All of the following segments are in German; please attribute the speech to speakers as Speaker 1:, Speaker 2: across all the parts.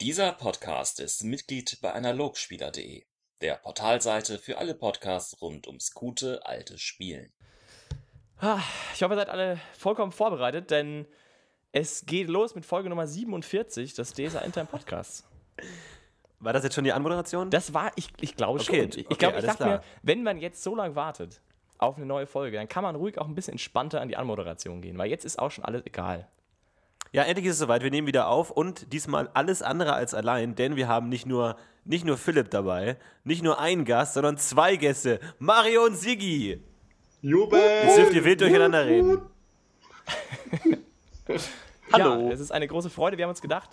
Speaker 1: Dieser Podcast ist Mitglied bei analogspieler.de, der Portalseite für alle Podcasts rund ums gute alte Spielen.
Speaker 2: Ah, Ich hoffe, ihr seid alle vollkommen vorbereitet, denn es geht los mit Folge Nummer 47 des DSA Intime Podcasts.
Speaker 3: War das jetzt schon die Anmoderation?
Speaker 2: Das war, ich, ich glaube schon.
Speaker 3: Okay,
Speaker 2: ich
Speaker 3: okay,
Speaker 2: glaube, ich dachte
Speaker 3: klar.
Speaker 2: mir, wenn man jetzt so lange wartet auf eine neue Folge, dann kann man ruhig auch ein bisschen entspannter an die Anmoderation gehen, weil jetzt ist auch schon alles egal.
Speaker 3: Ja, endlich ist es soweit. Wir nehmen wieder auf und diesmal alles andere als allein, denn wir haben nicht nur, nicht nur Philipp dabei, nicht nur einen Gast, sondern zwei Gäste. Mario und Sigi.
Speaker 4: Jubel!
Speaker 3: Jetzt dürft ihr wild durcheinander reden.
Speaker 2: Hallo. Ja, es ist eine große Freude. Wir haben uns gedacht,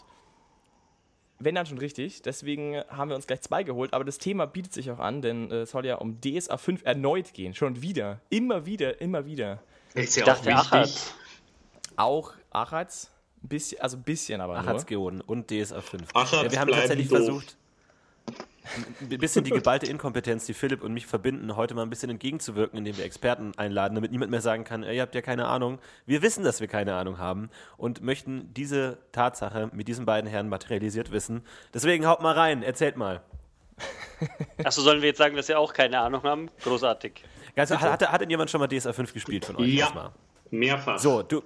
Speaker 2: wenn dann schon richtig. Deswegen haben wir uns gleich zwei geholt. Aber das Thema bietet sich auch an, denn äh, es soll ja um DSA 5 erneut gehen. Schon wieder. Immer wieder, immer wieder.
Speaker 4: Ist ja
Speaker 5: Ich
Speaker 4: auch
Speaker 5: dachte,
Speaker 4: wichtig.
Speaker 2: Auch Achatz. Ein bisschen, also ein bisschen aber nur.
Speaker 3: Achatz gewonnen und DSA 5.
Speaker 4: Achatz
Speaker 3: ja, wir haben tatsächlich
Speaker 4: doof.
Speaker 3: versucht, ein bisschen die geballte Inkompetenz, die Philipp und mich verbinden, heute mal ein bisschen entgegenzuwirken, indem wir Experten einladen, damit niemand mehr sagen kann, ihr habt ja keine Ahnung. Wir wissen, dass wir keine Ahnung haben und möchten diese Tatsache mit diesen beiden Herren materialisiert wissen. Deswegen haut mal rein, erzählt mal.
Speaker 5: Achso, sollen wir jetzt sagen, dass wir auch keine Ahnung haben? Großartig.
Speaker 3: Ganz, hat, hat, hat denn jemand schon mal DSA 5 gespielt von euch?
Speaker 4: Ja.
Speaker 3: Erstmal?
Speaker 4: Mehrfach.
Speaker 3: So, du.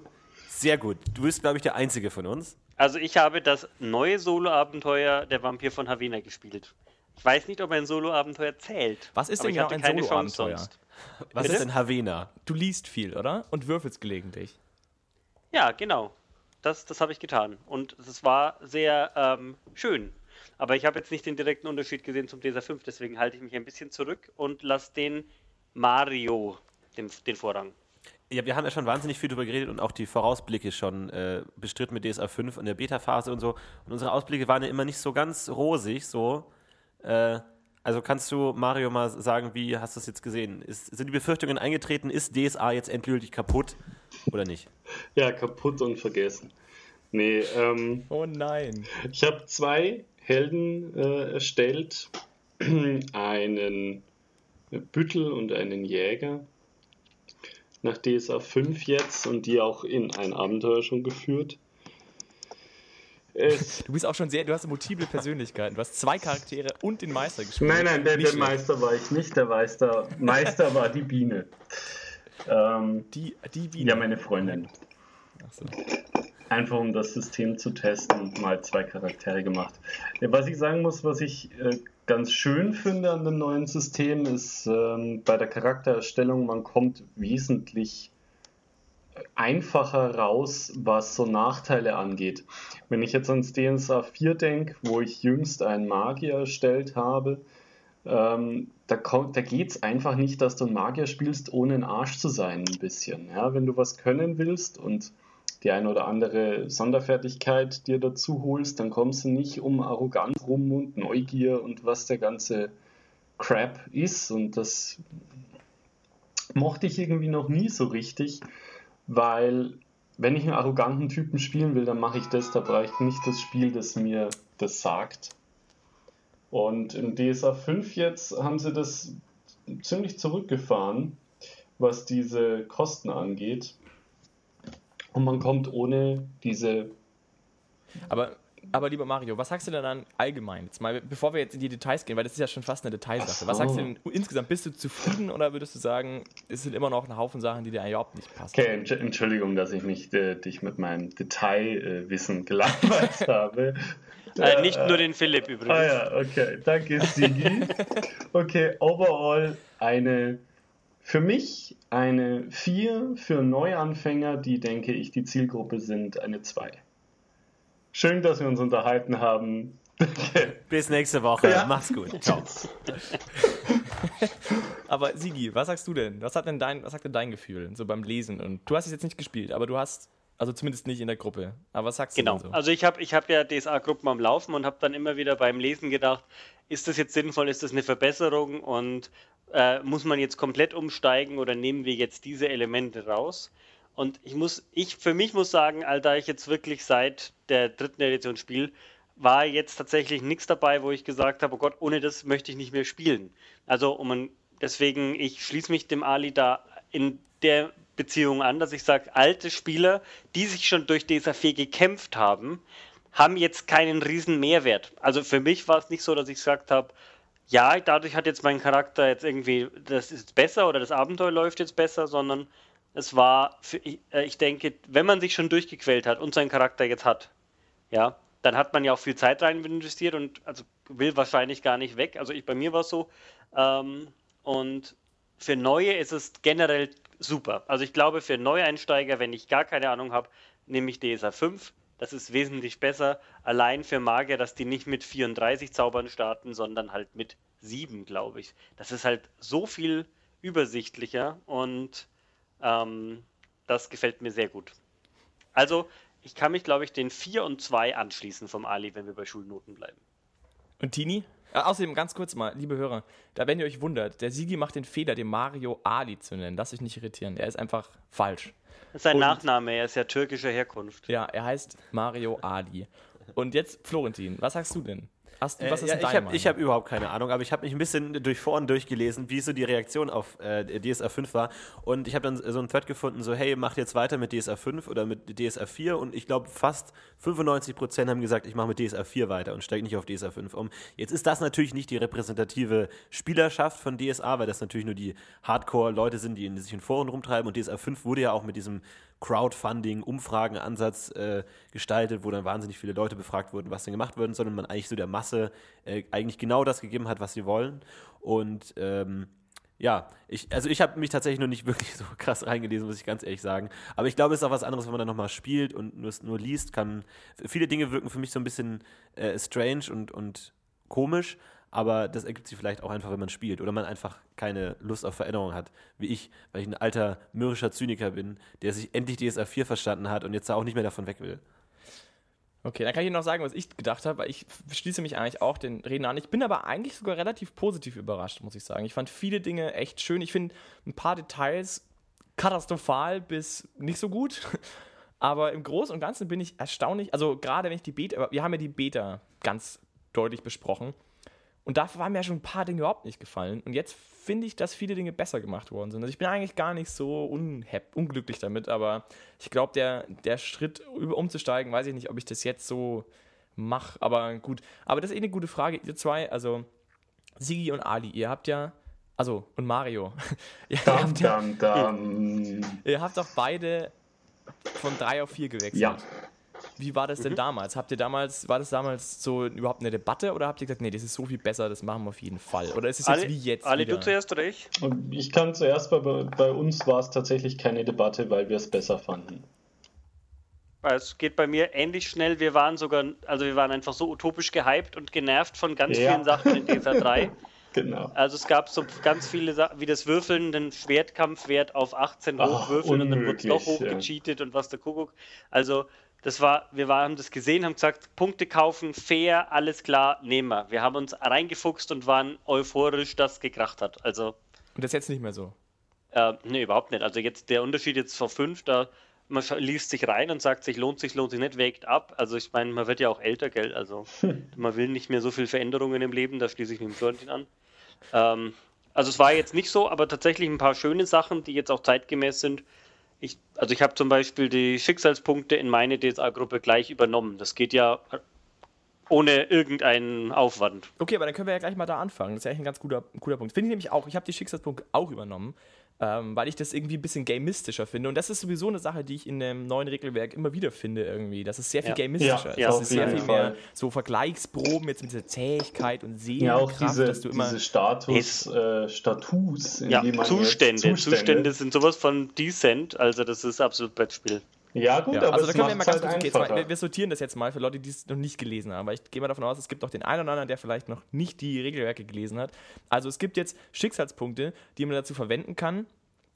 Speaker 3: Sehr gut. Du bist, glaube ich, der Einzige von uns.
Speaker 5: Also ich habe das neue Solo-Abenteuer Der Vampir von Havena gespielt. Ich weiß nicht, ob ein Solo-Abenteuer zählt.
Speaker 2: Was ist denn genau ein
Speaker 5: keine Chance
Speaker 2: Solo-Abenteuer?
Speaker 5: sonst.
Speaker 3: Was
Speaker 2: Bitte?
Speaker 3: ist denn Havena?
Speaker 2: Du liest viel, oder? Und würfelst gelegentlich.
Speaker 5: Ja, genau. Das, das habe ich getan. Und es war sehr ähm, schön. Aber ich habe jetzt nicht den direkten Unterschied gesehen zum DSA 5, deswegen halte ich mich ein bisschen zurück und lasse den Mario den, den Vorrang.
Speaker 3: Ja, wir haben ja schon wahnsinnig viel drüber geredet und auch die Vorausblicke schon äh, bestritten mit DSA 5 und der Beta-Phase und so. Und unsere Ausblicke waren ja immer nicht so ganz rosig, so. Äh, also kannst du, Mario, mal sagen, wie hast du es jetzt gesehen? Ist, sind die Befürchtungen eingetreten? Ist DSA jetzt endgültig kaputt oder nicht?
Speaker 4: Ja, kaputt und vergessen. Nee, ähm,
Speaker 2: Oh nein.
Speaker 4: ich habe zwei Helden äh, erstellt. einen Büttel und einen Jäger. Nach DSA 5 jetzt und die auch in ein Abenteuer schon geführt. Es
Speaker 2: Du bist auch schon sehr, du hast multiple Persönlichkeiten. Du hast zwei Charaktere und den Meister gespielt.
Speaker 4: Nein, nein, der, der. Meister war ich nicht. Der Meister, Meister war die Biene. Ähm,
Speaker 2: Die, die Biene.
Speaker 4: ja, meine Freundin.
Speaker 2: Ach so.
Speaker 4: Einfach um das System zu testen, mal zwei Charaktere gemacht. Was ich sagen muss, was ich äh, ganz schön finde an dem neuen System, ist ähm, bei der Charaktererstellung, man kommt wesentlich einfacher raus, was so Nachteile angeht. Wenn ich jetzt ans DSA 4 denke, wo ich jüngst einen Magier erstellt habe, ähm, da, kommt- da geht es einfach nicht, dass du einen Magier spielst, ohne ein Arsch zu sein, ein bisschen. Ja, wenn du was können willst und die eine oder andere Sonderfertigkeit dir dazu holst, dann kommst du nicht um Arroganz rum und Neugier und was der ganze Crap ist. Und das mochte ich irgendwie noch nie so richtig, weil wenn ich einen arroganten Typen spielen will, dann mache ich das, da brauche ich nicht das Spiel, das mir das sagt. Und im DSA 5 jetzt haben sie das ziemlich zurückgefahren, was diese Kosten angeht. Und man kommt ohne diese.
Speaker 2: Aber, aber lieber Mario, was sagst du denn dann allgemein? Jetzt mal, bevor wir jetzt in die Details gehen, weil das ist ja schon fast eine Detailsache.
Speaker 4: Ach so.
Speaker 2: Was sagst du denn insgesamt? Bist du zufrieden oder würdest du sagen, es sind immer noch ein Haufen Sachen, die dir überhaupt nicht passen?
Speaker 4: Okay, Entsch- Entschuldigung, dass ich mich äh, dich mit meinem Detailwissen gelangweilt habe.
Speaker 5: Äh, nicht nur den Philipp übrigens.
Speaker 4: Ah ja, okay. Danke, Sigi. Okay, overall eine, für mich eine 4, für Neuanfänger, die, denke ich, die Zielgruppe sind, eine 2. Schön, dass wir uns unterhalten haben. Okay.
Speaker 3: Bis nächste Woche.
Speaker 4: Ja.
Speaker 3: Mach's gut. Ciao.
Speaker 2: Aber Sigi, was sagst du denn? Was hat denn dein, was sagt denn dein Gefühl so beim Lesen? Und du hast es jetzt nicht gespielt, aber du hast, also zumindest nicht in der Gruppe. Aber was sagst
Speaker 5: Genau.
Speaker 2: du denn so?
Speaker 5: Also ich habe ich hab ja DSA-Gruppen am Laufen und habe dann immer wieder beim Lesen gedacht, ist das jetzt sinnvoll, ist das eine Verbesserung und äh, muss man jetzt komplett umsteigen oder nehmen wir jetzt diese Elemente raus? Und ich muss, ich für mich muss sagen, da ich jetzt wirklich seit der dritten Edition spiele, war jetzt tatsächlich nichts dabei, wo ich gesagt habe, oh Gott, ohne das möchte ich nicht mehr spielen. Also um deswegen, ich schließe mich dem Ali da in der Beziehung an, dass ich sage, alte Spieler, die sich schon durch DSA 4 gekämpft haben, haben jetzt keinen riesen Mehrwert. Also für mich war es nicht so, dass ich gesagt habe, ja, dadurch hat jetzt mein Charakter jetzt irgendwie, das ist besser oder das Abenteuer läuft jetzt besser, sondern es war, für, äh, ich denke, wenn man sich schon durchgequält hat und seinen Charakter jetzt hat, ja, dann hat man ja auch viel Zeit rein investiert und also will wahrscheinlich gar nicht weg. Also ich, bei mir war es so. Ähm, und für Neue ist es generell super. Also ich glaube, für Neueinsteiger, wenn ich gar keine Ahnung habe, nehme ich DSA 5. Das ist wesentlich besser. Allein für Magier, dass die nicht mit 34 Zaubern starten, sondern halt mit 7, glaube ich. Das ist halt so viel übersichtlicher und ähm, das gefällt mir sehr gut. Also, ich kann mich, glaube ich, den 4 und 2 anschließen vom Ali, wenn wir bei Schulnoten bleiben.
Speaker 2: Und Tini? Äh, außerdem ganz kurz mal, liebe Hörer, da wenn ihr euch wundert, der Sigi macht den Fehler, den Mario Ali zu nennen. Lasst euch nicht irritieren. Er ist einfach falsch.
Speaker 5: Das ist sein Und, Nachname, er ist ja türkischer Herkunft.
Speaker 2: Ja, er heißt Mario Ali. Und jetzt, Florentin, was sagst du denn?
Speaker 3: Hast du, was äh, ist ja, ich habe hab überhaupt keine Ahnung, aber ich habe mich ein bisschen durch Foren durchgelesen, wie so die Reaktion auf äh, DSA 5 war. Und ich habe dann so einen Thread gefunden, so hey, macht jetzt weiter mit DSA 5 oder mit DSA 4. Und ich glaube, fast 95% haben gesagt, ich mache mit DSA 4 weiter und steige nicht auf DSA 5 um. Jetzt ist das natürlich nicht die repräsentative Spielerschaft von DSA, weil das natürlich nur die Hardcore-Leute sind, die in, sich in Foren rumtreiben. Und DSA 5 wurde ja auch mit diesem Crowdfunding, Umfragenansatz äh, gestaltet, wo dann wahnsinnig viele Leute befragt wurden, was denn gemacht wird, sondern man eigentlich so der Masse äh, eigentlich genau das gegeben hat, was sie wollen. Und ähm, ja, ich, also ich habe mich tatsächlich noch nicht wirklich so krass reingelesen, muss ich ganz ehrlich sagen. Aber ich glaube, es ist auch was anderes, wenn man dann nochmal spielt und nur, nur liest, kann. Viele Dinge wirken für mich so ein bisschen äh, strange und, und komisch, aber das ergibt sich vielleicht auch einfach, wenn man spielt oder man einfach keine Lust auf Veränderung hat, wie ich, weil ich ein alter mürrischer Zyniker bin, der sich endlich DSA 4 verstanden hat und jetzt da auch nicht mehr davon weg will.
Speaker 2: Okay, dann kann ich noch sagen, was ich gedacht habe, weil ich schließe mich eigentlich auch den Reden an. Ich bin aber eigentlich sogar relativ positiv überrascht, muss ich sagen. Ich fand viele Dinge echt schön. Ich finde ein paar Details katastrophal bis nicht so gut. Aber im Großen und Ganzen bin ich erstaunlich. Also, gerade wenn ich die Beta, wir haben ja die Beta ganz deutlich besprochen. Und dafür waren mir ja schon ein paar Dinge überhaupt nicht gefallen. Und jetzt finde ich, dass viele Dinge besser gemacht worden sind. Also ich bin eigentlich gar nicht so unglücklich damit, aber ich glaube, der, der Schritt umzusteigen, weiß ich nicht, ob ich das jetzt so mache. Aber gut. Aber das ist eh eine gute Frage. Ihr zwei, also Sigi und Ali, ihr habt ja also, und Mario. ihr, dum, habt ja, dum, dum. ihr habt doch beide von drei auf vier gewechselt. Ja. Wie war das denn mhm. damals? Habt ihr damals, war das damals so überhaupt eine Debatte oder habt ihr gesagt, nee, das ist so viel besser, das machen wir auf jeden Fall? Oder ist es jetzt
Speaker 5: Ali,
Speaker 2: wie jetzt?
Speaker 5: Ali, wieder? du zuerst oder ich?
Speaker 4: Ich kann zuerst, bei, bei uns war es tatsächlich keine Debatte, weil wir es besser fanden.
Speaker 5: Es geht bei mir ähnlich schnell. Wir waren sogar, also wir waren einfach so utopisch gehypt und genervt von ganz ja. vielen Sachen in DSA 3.
Speaker 4: genau.
Speaker 5: Also es gab so ganz viele Sachen, wie das Würfeln, den Schwertkampfwert auf 18 hochwürfeln und dann wurde es doch hochgecheatet ja. und was der Kuckuck. Also das war, wir haben das gesehen, haben gesagt, Punkte kaufen, fair, alles klar, nehmen wir. Wir haben uns reingefuchst und waren euphorisch, dass es gekracht hat. Also,
Speaker 2: und das ist jetzt nicht mehr so?
Speaker 5: Äh, nee, überhaupt nicht. Also jetzt der Unterschied jetzt vor fünf, da man liest sich rein und sagt sich, lohnt sich, lohnt sich nicht, wägt ab. Also ich meine, man wird ja auch älter, gell? Also man will nicht mehr so viel Veränderungen im Leben, da schließe ich mit dem Florentin an. Ähm, also es war jetzt nicht so, aber tatsächlich ein paar schöne Sachen, die jetzt auch zeitgemäß sind. Ich, also ich habe zum Beispiel die Schicksalspunkte in meine DSA-Gruppe gleich übernommen. Das geht ja ohne irgendeinen Aufwand.
Speaker 2: Okay, aber dann können wir ja gleich mal da anfangen. Das ist ja eigentlich ein ganz guter, guter Punkt. Finde ich nämlich auch. Ich habe die Schicksalspunkte auch übernommen ähm, weil ich das irgendwie ein bisschen gamistischer finde. Und das ist sowieso eine Sache, die ich in dem neuen Regelwerk immer wieder finde irgendwie. Das ist sehr viel ja. gamistischer. Ja, das ist sehr viel mehr so Vergleichsproben jetzt mit dieser Zähigkeit und Seelenkraft, ja, auch
Speaker 4: diese,
Speaker 2: dass du immer
Speaker 4: diese Status, äh, Status,
Speaker 5: in ja, die man Zustände. Zustände. Zustände sind sowas von decent, also das ist absolut Brettspiel.
Speaker 4: Ja, gut, ja, aber also da können wir mal ganz halt kurz,
Speaker 2: mal, wir, wir, sortieren das jetzt mal für Leute, die es noch nicht gelesen haben, weil ich gehe mal davon aus, es gibt auch den einen oder anderen, der vielleicht noch nicht die Regelwerke gelesen hat. Also es gibt jetzt Schicksalspunkte, die man dazu verwenden kann,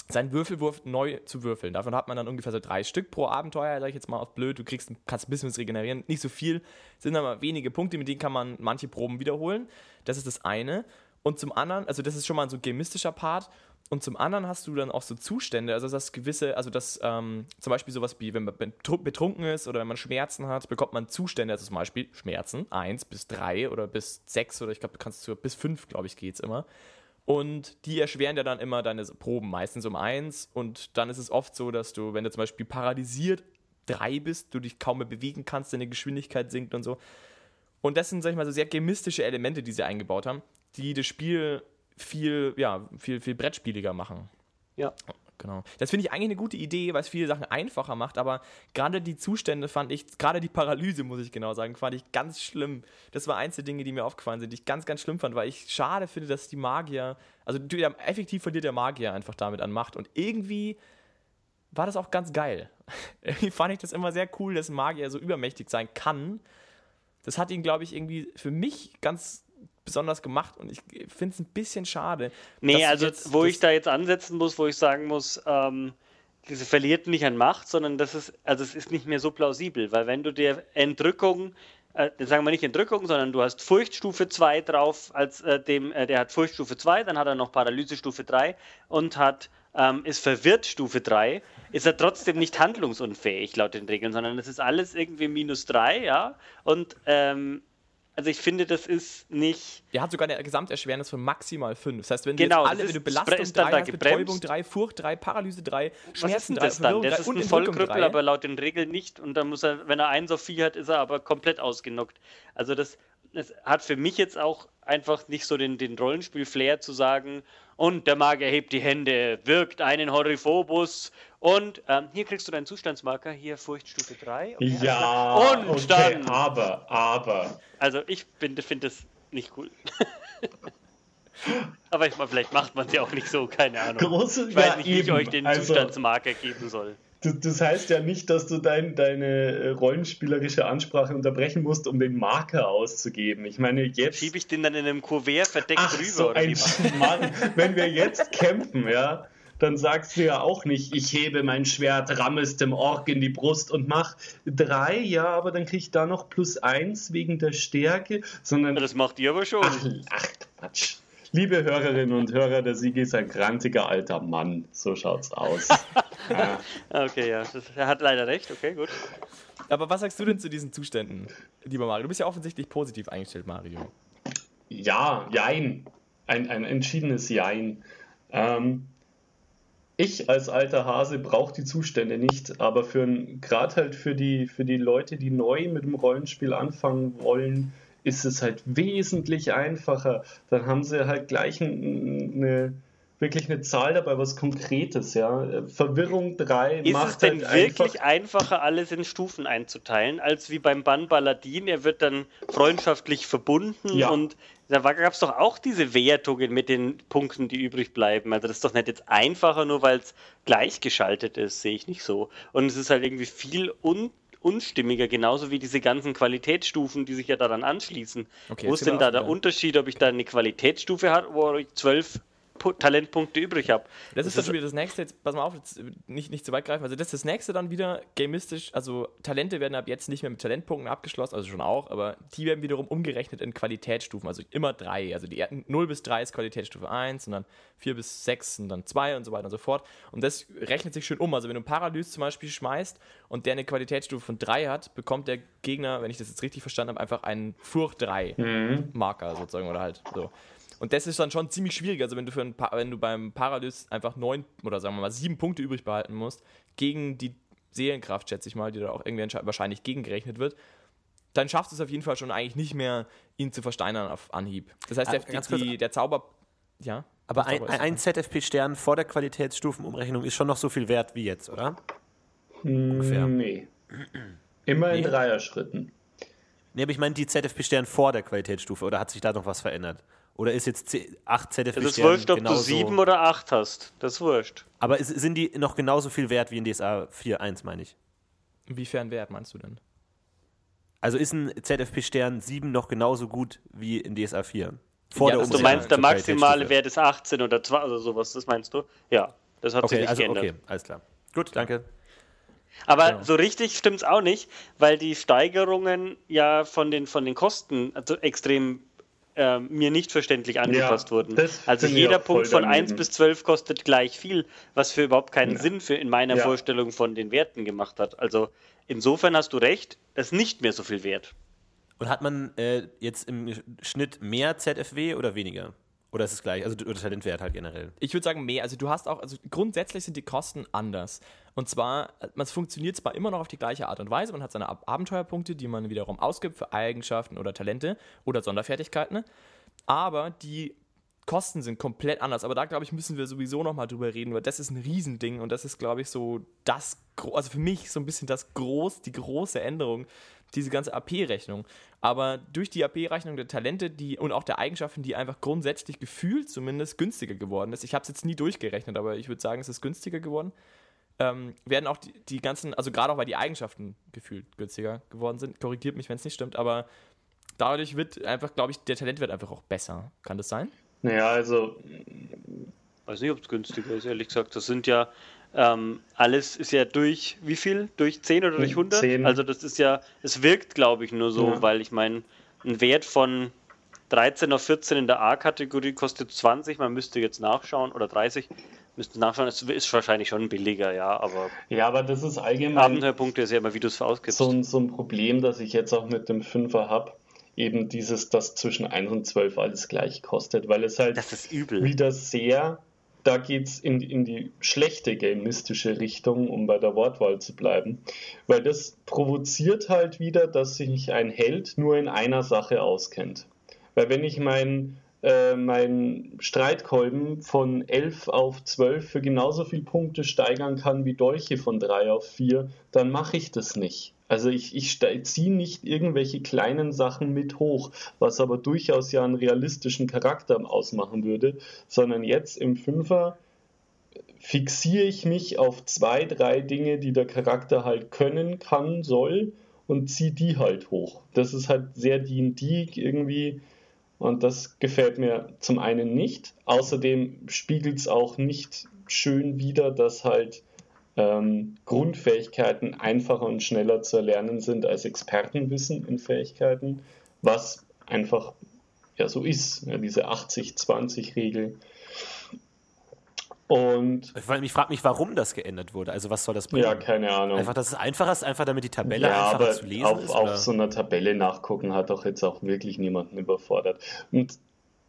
Speaker 2: seinen Würfelwurf neu zu würfeln. Davon hat man dann ungefähr so drei Stück pro Abenteuer, sag ich jetzt mal auf blöd. Du kriegst, kannst ein bisschen was regenerieren. Nicht so viel, sind aber wenige Punkte, mit denen kann man manche Proben wiederholen. Das ist das eine. Und zum anderen, also das ist schon mal so ein gemistischer Part. Und zum anderen hast du dann auch so Zustände, also das gewisse, also das ähm, zum Beispiel sowas wie, wenn man betrunken ist oder wenn man Schmerzen hat, bekommt man Zustände, also zum Beispiel Schmerzen, 1 bis 3 oder bis 6 oder ich glaube, du kannst sogar bis 5, glaube ich, geht es immer. Und die erschweren ja dann immer deine Proben, meistens um eins. Und dann ist es oft so, dass du, wenn du zum Beispiel paralysiert 3 bist, du dich kaum mehr bewegen kannst, deine Geschwindigkeit sinkt und so. Und das sind, sag ich mal, so sehr gemistische Elemente, die sie eingebaut haben, die das Spiel viel, ja, viel, viel brettspieliger machen.
Speaker 5: Ja.
Speaker 2: Genau. Das finde ich eigentlich eine gute Idee, weil es viele Sachen einfacher macht, aber gerade die Zustände fand ich, gerade die Paralyse, muss ich genau sagen, fand ich ganz schlimm. Das war eins der Dinge, die mir aufgefallen sind, die ich ganz, ganz schlimm fand, weil ich schade finde, dass die Magier, also effektiv verliert der Magier einfach damit an Macht und irgendwie war das auch ganz geil. irgendwie fand ich das immer sehr cool, dass ein Magier so übermächtig sein kann. Das hat ihn, glaube ich, irgendwie für mich ganz besonders gemacht und ich finde es ein bisschen schade.
Speaker 5: Nee, also
Speaker 2: jetzt
Speaker 5: wo ich da jetzt ansetzen muss, wo ich sagen muss, ähm, diese verliert nicht an Macht, sondern das ist, also es ist nicht mehr so plausibel, weil wenn du dir Entrückung, äh, sagen wir nicht Entrückung, sondern du hast Furchtstufe 2 drauf, als äh, dem, äh, der hat Furchtstufe 2, dann hat er noch Paralysestufe 3 und hat ähm, ist verwirrt Stufe 3, ist er trotzdem nicht handlungsunfähig laut den Regeln, sondern es ist alles irgendwie minus 3, ja. Und ähm, also ich finde, das ist nicht.
Speaker 2: Der hat sogar eine Gesamterschwernis von maximal 5. Das heißt, wenn
Speaker 5: Genau,
Speaker 2: du jetzt alle, wenn du Belastung
Speaker 5: ist dann
Speaker 2: 3
Speaker 5: da
Speaker 2: hast. Betäubung 3, Furcht 3, Paralyse 3,
Speaker 5: Was ist
Speaker 2: Schmerzen
Speaker 5: denn
Speaker 2: 3,
Speaker 5: das dann?
Speaker 2: Verwirrung
Speaker 5: Das
Speaker 2: 3
Speaker 5: ist
Speaker 2: und
Speaker 5: ein Vollkrüppel,
Speaker 2: 3.
Speaker 5: aber laut den Regeln nicht. Und dann muss er, wenn er einen Sophie hat, ist er aber komplett ausgenockt. Also das, das hat für mich jetzt auch einfach nicht so den, den Rollenspiel-Flair zu sagen, und der Magier hebt die Hände, wirkt einen Horiphobus und ähm, hier kriegst du deinen Zustandsmarker, hier Furchtstufe 3. Okay,
Speaker 4: Ja,
Speaker 5: klar. und
Speaker 4: okay,
Speaker 5: dann.
Speaker 4: aber, aber.
Speaker 5: Also ich finde find das nicht cool. aber ich, vielleicht macht man es ja auch nicht so, keine Ahnung.
Speaker 4: Große,
Speaker 5: Ich weiß
Speaker 4: ja,
Speaker 5: nicht, wie ich euch den
Speaker 4: Also,
Speaker 5: Zustandsmarker geben soll.
Speaker 4: Das, das heißt ja nicht, dass du dein, deine äh, rollenspielerische Ansprache unterbrechen musst, um den Marker auszugeben. Ich meine, jetzt.
Speaker 5: Schiebe ich den dann in einem Kuvert verdeckt
Speaker 4: Ach,
Speaker 5: drüber
Speaker 4: so ein Schmarrn. Wenn wir jetzt campen, ja, dann sagst du ja auch nicht, ich hebe mein Schwert, ramme es dem Ork in die Brust und mach drei, ja, aber dann krieg ich da noch plus eins wegen der Stärke, sondern.
Speaker 5: Das macht ihr aber schon.
Speaker 4: Ach, ach, Quatsch. Liebe Hörerinnen und Hörer, der Sigi ist ein grantiger alter Mann. So schaut's aus. ja.
Speaker 5: Okay, ja, das, er hat leider recht. Okay, gut.
Speaker 2: Aber was sagst du denn zu diesen Zuständen, lieber Mario? Du bist ja offensichtlich positiv eingestellt, Mario.
Speaker 4: Ja, jein. Ein, ein entschiedenes Jein. Ähm, ich als alter Hase brauche die Zustände nicht, aber für gerade halt für die, für die Leute, die neu mit dem Rollenspiel anfangen wollen, ist es halt wesentlich einfacher. Dann haben sie halt gleich ein, eine wirklich eine Zahl dabei, was Konkretes, ja. Verwirrung 3
Speaker 5: Ist
Speaker 4: macht
Speaker 5: es denn
Speaker 4: halt
Speaker 5: wirklich
Speaker 4: einfach
Speaker 5: einfacher, alles in Stufen einzuteilen, als wie beim Bann Paladin? Er wird dann freundschaftlich verbunden
Speaker 4: Ja.
Speaker 5: und da gab es doch auch diese Wertungen mit den Punkten, die übrig bleiben. Also das ist doch nicht jetzt einfacher, nur weil es gleichgeschaltet ist, sehe ich nicht so. Und es ist halt irgendwie viel un unstimmiger, genauso wie diese ganzen Qualitätsstufen, die sich ja daran anschließen.
Speaker 2: Okay,
Speaker 5: Wo ist denn da der Unterschied, ob ich da eine Qualitätsstufe habe, wo ich zwölf Talentpunkte übrig habe?
Speaker 2: Das ist dann schon wieder das nächste, jetzt pass mal auf, jetzt nicht, nicht zu weit greifen. Also das ist das nächste dann wieder gamistisch, also Talente werden ab jetzt nicht mehr mit Talentpunkten abgeschlossen, also schon auch, aber die werden wiederum umgerechnet in Qualitätsstufen, also immer drei. Also die ersten 0 bis 3 ist Qualitätsstufe 1 und dann 4 bis 6 und dann 2 und so weiter und so fort. Und das rechnet sich schön um. Also wenn du Paralyse zum Beispiel schmeißt und der eine Qualitätsstufe von 3 hat, bekommt der Gegner, wenn ich das jetzt richtig verstanden habe, einfach einen Furcht 3 Marker sozusagen oder halt so. Und das ist dann schon ziemlich schwierig. Also wenn du, für ein pa wenn du beim Paralys einfach neun oder sagen wir mal sieben Punkte übrig behalten musst, gegen die Seelenkraft, schätze ich mal, die da auch irgendwie wahrscheinlich gegengerechnet wird, dann schaffst du es auf jeden Fall schon eigentlich nicht mehr, ihn zu versteinern auf Anhieb. Das heißt,
Speaker 3: Ah,
Speaker 2: der, die, der Zauber. Ja.
Speaker 3: Aber ein, ein ZFP-Stern vor der Qualitätsstufenumrechnung ist schon noch so viel wert wie jetzt, oder? Ungefähr.
Speaker 4: Nee. Immer in
Speaker 3: Nee?
Speaker 4: Dreierschritten.
Speaker 3: Nee, aber ich meine die ZFP-Stern vor der Qualitätsstufe, oder hat sich da noch was verändert? Oder ist jetzt 8
Speaker 5: Das ist wurscht, ob
Speaker 3: genauso...
Speaker 5: du sieben oder acht hast. Das ist wurscht.
Speaker 3: aber ist, sind die noch genauso viel wert wie in DSA 4.1, meine ich?
Speaker 2: Inwiefern wert meinst du denn?
Speaker 3: Also ist ein ZFP-Stern 7 noch genauso gut wie in DSA 4? Vor
Speaker 2: Ja,
Speaker 3: der
Speaker 2: das-
Speaker 5: Du meinst, der maximale. Wert ist 18 oder 2 oder sowas, das meinst du? Ja, das hat sich
Speaker 3: Okay,
Speaker 5: nicht
Speaker 3: also
Speaker 5: geändert.
Speaker 3: okay, alles klar. Gut, danke.
Speaker 5: Aber
Speaker 2: Genau.
Speaker 5: so richtig stimmt es auch nicht, weil die Steigerungen ja von den, von den Kosten also extrem äh, mir nicht verständlich angepasst wurden.
Speaker 4: das
Speaker 5: Also jeder Punkt von
Speaker 4: daneben.
Speaker 5: 1 bis 12 kostet gleich viel, was für überhaupt keinen
Speaker 4: Ja.
Speaker 5: Sinn für in meiner
Speaker 4: Ja.
Speaker 5: Vorstellung von den Werten gemacht hat. Also insofern hast du recht, das ist nicht mehr so viel wert.
Speaker 3: Und hat man äh, jetzt im Schnitt mehr ZFW oder weniger? Oder ist es gleich? Also oder Talentwert halt generell.
Speaker 2: Ich würde sagen mehr. Also du hast auch, also grundsätzlich sind die Kosten anders. Und zwar, es funktioniert zwar immer noch auf die gleiche Art und Weise, man hat seine Ab Abenteuerpunkte, die man wiederum ausgibt für Eigenschaften oder Talente oder Sonderfertigkeiten, aber die Kosten sind komplett anders. Aber da, glaube ich, müssen wir sowieso nochmal drüber reden, weil das ist ein Riesending und das ist, glaube ich, so das, also für mich so ein bisschen das groß, die große Änderung, diese ganze AP-Rechnung. Aber durch die AP-Rechnung der Talente die, und auch der Eigenschaften, die einfach grundsätzlich gefühlt zumindest günstiger geworden ist, ich habe es jetzt nie durchgerechnet, aber ich würde sagen, es ist günstiger geworden, ähm, werden auch die, die ganzen, also gerade auch weil die Eigenschaften gefühlt günstiger geworden sind, korrigiert mich, wenn es nicht stimmt, aber dadurch wird einfach, glaube ich, der Talent wird einfach auch besser. Kann das sein?
Speaker 4: Naja, also.
Speaker 5: Weiß nicht, ob es günstiger ist, ehrlich gesagt. Das sind ja ähm, alles ist ja durch, wie viel? Durch 10 oder durch 100? 10. Also das ist ja, es wirkt, glaube ich, nur so, ja. weil ich meine, ein Wert von 13 auf 14 in der A-Kategorie kostet 20, man müsste jetzt nachschauen, oder 30, müsste nachschauen, es ist wahrscheinlich schon billiger, ja, aber...
Speaker 4: Ja, aber das ist allgemein...
Speaker 5: Abenteuerpunkte ist ja immer, wie du es
Speaker 4: ausgibst. So, so ein Problem, das ich jetzt auch mit dem Fünfer habe, eben dieses, dass zwischen 1 und 12 alles gleich kostet, weil es halt
Speaker 5: das ist übel.
Speaker 4: wieder sehr da geht es in, in die schlechte gamistische Richtung, um bei der Wortwahl zu bleiben. Weil das provoziert halt wieder, dass sich ein Held nur in einer Sache auskennt. Weil wenn ich mein, äh, mein Streitkolben von 11 auf 12 für genauso viele Punkte steigern kann wie Dolche von 3 auf 4, dann mache ich das nicht. Also ich, ich ziehe nicht irgendwelche kleinen Sachen mit hoch, was aber durchaus ja einen realistischen Charakter ausmachen würde, sondern jetzt im Fünfer fixiere ich mich auf zwei, drei Dinge, die der Charakter halt können, kann, soll und ziehe die halt hoch. Das ist halt sehr D&D irgendwie und das gefällt mir zum einen nicht. Außerdem spiegelt es auch nicht schön wider, dass halt ähm, Grundfähigkeiten einfacher und schneller zu erlernen sind als Expertenwissen in Fähigkeiten, was einfach ja so ist, ja, diese 80-20-Regel.
Speaker 3: Und ich frage mich, warum das geändert wurde. Also was soll das
Speaker 4: bringen? Ja, keine Ahnung.
Speaker 3: Einfach, dass es einfacher ist, einfach damit die Tabelle ja, einfacher zu lesen
Speaker 4: auf,
Speaker 3: ist?
Speaker 4: Auf so einer Tabelle nachgucken hat doch jetzt auch wirklich niemanden überfordert. Und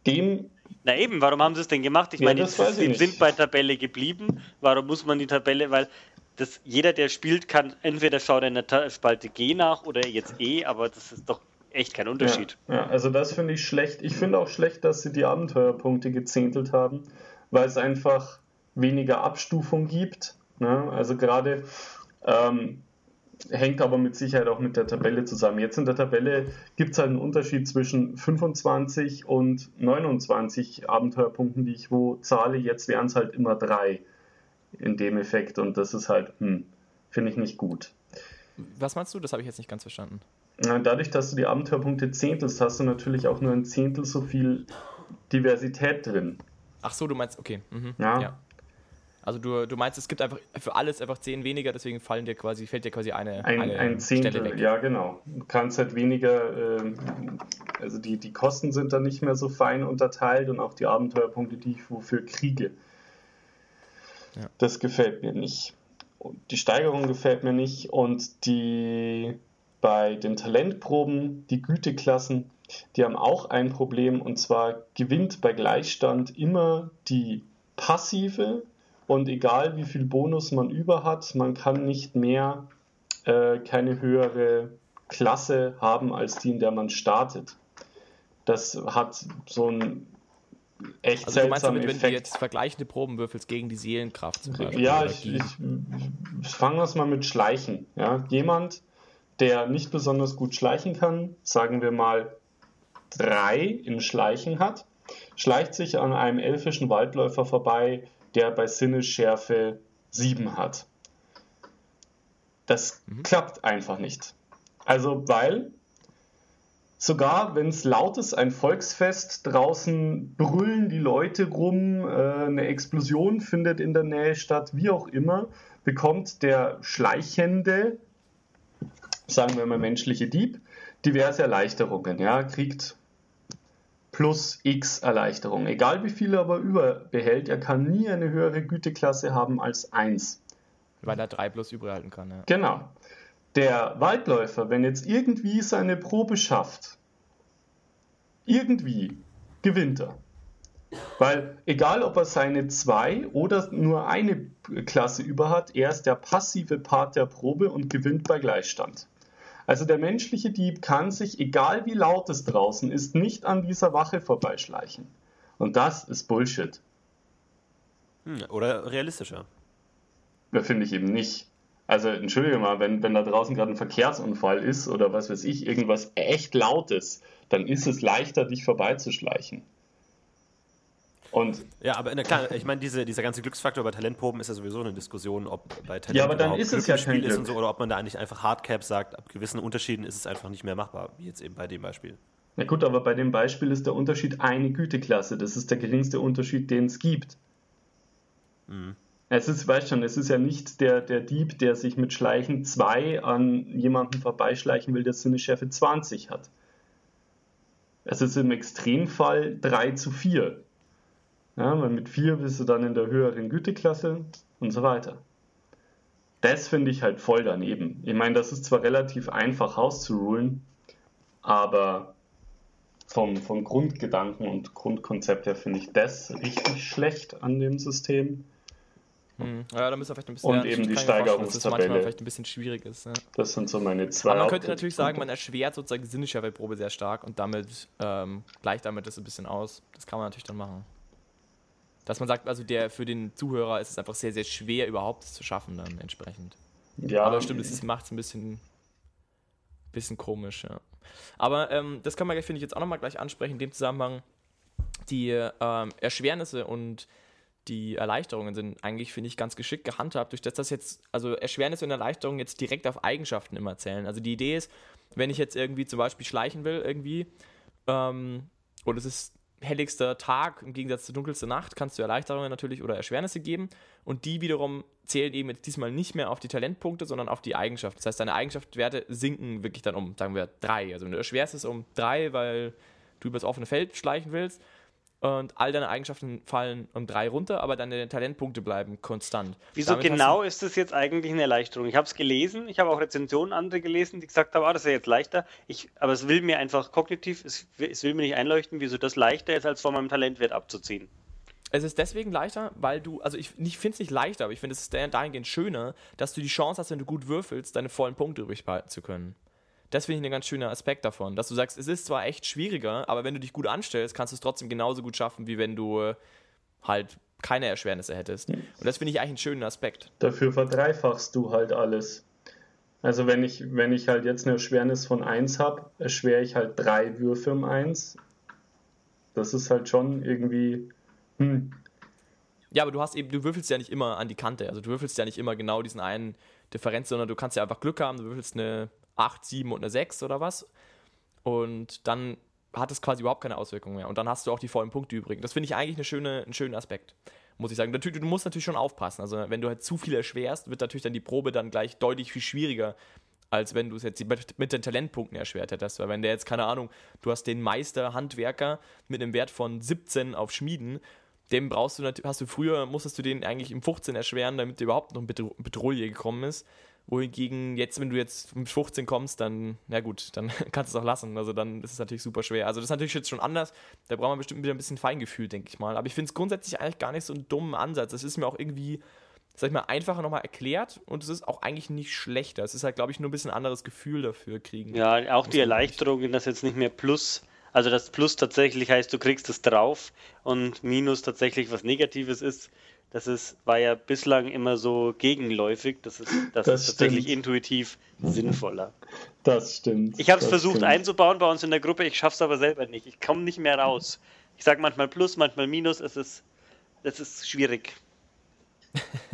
Speaker 4: dem
Speaker 5: na eben, warum haben sie es denn gemacht? Ich ja, meine, sie sind bei Tabelle geblieben. Warum muss man die Tabelle, weil das, jeder, der spielt, kann entweder schaut in der Spalte G nach oder jetzt E, aber das ist doch echt kein Unterschied.
Speaker 4: Ja, ja also das finde ich schlecht. Ich finde auch schlecht, dass sie die Abenteuerpunkte gezähntelt haben, weil es einfach weniger Abstufung gibt. Ne? Also gerade ähm, hängt aber mit Sicherheit auch mit der Tabelle zusammen. Jetzt in der Tabelle gibt es halt einen Unterschied zwischen 25 und 29 Abenteuerpunkten, die ich wo zahle. Jetzt wären es halt immer drei in dem Effekt und das ist halt, hm, finde ich nicht gut.
Speaker 2: Was meinst du? Das habe ich jetzt nicht ganz verstanden.
Speaker 4: Dadurch, dass du die Abenteuerpunkte zehntelst, hast du natürlich auch nur ein Zehntel so viel Diversität drin.
Speaker 2: Ach so, du meinst, okay.
Speaker 4: Mhm. Ja. ja.
Speaker 2: Also du, du meinst, es gibt einfach für alles einfach 10 weniger, deswegen fallen dir quasi, fällt dir quasi eine,
Speaker 4: ein, eine ein Zehntel, Stelle weg. Ja, genau. Du kannst halt weniger, äh, also die, die Kosten sind dann nicht mehr so fein unterteilt und auch die Abenteuerpunkte, die ich wofür kriege. Ja. Das gefällt mir nicht. Die Steigerung gefällt mir nicht und die bei den Talentproben, die Güteklassen, die haben auch ein Problem und zwar gewinnt bei Gleichstand immer die passive und egal wie viel Bonus man über hat, man kann nicht mehr äh, keine höhere Klasse haben als die, in der man startet. Das hat so ein echt also seltsamen damit, Effekt. wenn du
Speaker 2: jetzt vergleichende Proben würfelst gegen die Seelenkraft zum Beispiel?
Speaker 4: Ja, ich, ich, ich fange das mal mit Schleichen. Ja? Jemand, der nicht besonders gut schleichen kann, sagen wir mal drei in Schleichen hat, schleicht sich an einem elfischen Waldläufer vorbei, der bei Sinnesschärfe 7 hat. Das mhm. klappt einfach nicht. Also, weil sogar wenn es laut ist, ein Volksfest, draußen brüllen die Leute rum, äh, eine Explosion findet in der Nähe statt, wie auch immer, bekommt der Schleichende, sagen wir mal menschliche Dieb, diverse Erleichterungen. Ja, kriegt plus x Erleichterung. Egal wie viel er aber überbehält, er kann nie eine höhere Güteklasse haben als 1.
Speaker 2: Weil er 3 plus überhalten kann. Ja.
Speaker 4: Genau. Der Waldläufer, wenn jetzt irgendwie seine Probe schafft, irgendwie gewinnt er. Weil egal, ob er seine zwei oder nur eine Klasse über hat, er ist der passive Part der Probe und gewinnt bei Gleichstand. Also der menschliche Dieb kann sich, egal wie laut es draußen ist, nicht an dieser Wache vorbeischleichen. Und das ist Bullshit.
Speaker 3: Hm, oder realistischer.
Speaker 4: Das finde ich eben nicht. Also entschuldige mal, wenn, wenn da draußen gerade ein Verkehrsunfall ist oder was weiß ich, irgendwas echt Lautes, dann ist es leichter, dich vorbeizuschleichen. Und
Speaker 3: ja, aber klar, ich meine, diese, dieser ganze Glücksfaktor bei Talentproben ist ja sowieso eine Diskussion, ob bei Talent
Speaker 4: ja, aber dann ist es ja kein Glück.
Speaker 3: ist und so, oder ob man da eigentlich einfach Hardcap sagt, ab gewissen Unterschieden ist es einfach nicht mehr machbar, wie jetzt eben bei dem Beispiel.
Speaker 4: Na gut, aber bei dem Beispiel ist der Unterschied eine Güteklasse. Das ist der geringste Unterschied, den es gibt. Mhm. Es ist, weißt schon, es ist ja nicht der, der Dieb, der sich mit Schleichen 2 an jemanden vorbeischleichen will, der Sinneschärfe 20 hat. Es ist im Extremfall 3 zu 4. Ja, weil mit 4 bist du dann in der höheren Güteklasse und so weiter. Das finde ich halt voll daneben. Ich meine, das ist zwar relativ einfach auszurulen, aber vom, vom Grundgedanken und Grundkonzept her finde ich das richtig schlecht an dem System.
Speaker 2: Hm. Ja, da müssen wir vielleicht ein bisschen
Speaker 4: Und eben die Steigerungstabelle. Das manchmal
Speaker 2: vielleicht ein bisschen schwierig ist. Ja.
Speaker 4: Das sind so meine zwei.
Speaker 2: Aber man könnte natürlich sagen, man erschwert sozusagen die Sinneschärfeprobe sehr stark und damit ähm, gleicht damit das ein bisschen aus. Das kann man natürlich dann machen. Dass man sagt, also der für den Zuhörer ist es einfach sehr, sehr schwer, überhaupt zu schaffen dann entsprechend. Ja. Aber stimmt, es macht es ein bisschen, bisschen komisch, ja. Aber ähm, das kann man, finde ich, jetzt auch nochmal gleich ansprechen, in dem Zusammenhang. Die ähm, Erschwernisse und die Erleichterungen sind eigentlich, finde ich, ganz geschickt gehandhabt, durch das das jetzt, also Erschwernisse und Erleichterungen jetzt direkt auf Eigenschaften immer zählen. Also die Idee ist, wenn ich jetzt irgendwie zum Beispiel schleichen will, irgendwie, ähm, und es ist helligster Tag im Gegensatz zur dunkelsten Nacht, kannst du Erleichterungen natürlich oder Erschwernisse geben und die wiederum zählen eben jetzt diesmal nicht mehr auf die Talentpunkte, sondern auf die Eigenschaften. Das heißt, deine Eigenschaftswerte sinken wirklich dann um, sagen wir, drei. Also wenn du erschwerst es um drei, weil du übers offene Feld schleichen willst, und all deine Eigenschaften fallen um drei runter, aber deine Talentpunkte bleiben konstant.
Speaker 5: Wieso Damit genau ist das jetzt eigentlich eine Erleichterung? Ich habe es gelesen, ich habe auch Rezensionen andere gelesen, die gesagt haben, ah, das ist ja jetzt leichter. Ich, aber es will mir einfach kognitiv, es, es will mir nicht einleuchten, wieso das leichter ist, als von meinem Talentwert abzuziehen.
Speaker 2: Es ist deswegen leichter, weil du, also ich, ich finde es nicht leichter, aber ich finde es dahingehend schöner, dass du die Chance hast, wenn du gut würfelst, deine vollen Punkte übrig behalten zu können. Das finde ich ein ganz schöner Aspekt davon, dass du sagst, es ist zwar echt schwieriger, aber wenn du dich gut anstellst, kannst du es trotzdem genauso gut schaffen, wie wenn du äh, halt keine Erschwernisse hättest. Und das finde ich eigentlich einen schönen Aspekt.
Speaker 4: Dafür verdreifachst du halt alles. Also wenn ich, wenn ich halt jetzt eine Erschwernis von 1 habe, erschwere ich halt drei Würfe um 1. Das ist halt schon irgendwie. Hm.
Speaker 2: Ja, aber du hast eben, du würfelst ja nicht immer an die Kante. Also du würfelst ja nicht immer genau diesen einen Differenz, sondern du kannst ja einfach Glück haben, du würfelst eine 8, 7 und eine 6 oder was. Und dann hat es quasi überhaupt keine Auswirkungen mehr. Und dann hast du auch die vollen Punkte übrig. Das finde ich eigentlich eine schöne, einen schönen Aspekt, muss ich sagen. Du, du musst natürlich schon aufpassen. Also wenn du halt zu viel erschwerst, wird natürlich dann die Probe dann gleich deutlich viel schwieriger, als wenn du es jetzt mit, mit den Talentpunkten erschwert hättest. Weil wenn der jetzt, keine Ahnung, du hast den Meister Handwerker mit einem Wert von 17 auf Schmieden, dem brauchst du natürlich, hast du früher, musstest du den eigentlich im 15 erschweren, damit der überhaupt noch ein Petrouille gekommen ist. Wohingegen jetzt, wenn du jetzt mit 15 kommst, dann, na gut, dann kannst du es auch lassen. Also dann ist es natürlich super schwer. Also das ist natürlich jetzt schon anders. Da braucht man bestimmt wieder ein bisschen Feingefühl, denke ich mal. Aber ich finde es grundsätzlich eigentlich gar nicht so einen dummen Ansatz. Es ist mir auch irgendwie, sag ich mal, einfacher nochmal erklärt und es ist auch eigentlich nicht schlechter. Es ist halt, glaube ich, nur ein bisschen anderes Gefühl dafür kriegen.
Speaker 5: Ja, auch die Erleichterung, dass jetzt nicht mehr Plus also das Plus tatsächlich heißt, du kriegst es drauf und Minus tatsächlich was Negatives ist. Das ist, war ja bislang immer so gegenläufig. Das ist, das, das ist tatsächlich intuitiv sinnvoller.
Speaker 4: Das stimmt.
Speaker 5: Ich habe es versucht stimmt. einzubauen bei uns in der Gruppe, ich schaffe es aber selber nicht. Ich komme nicht mehr raus. Ich sage manchmal Plus, manchmal Minus. Es ist, es ist schwierig.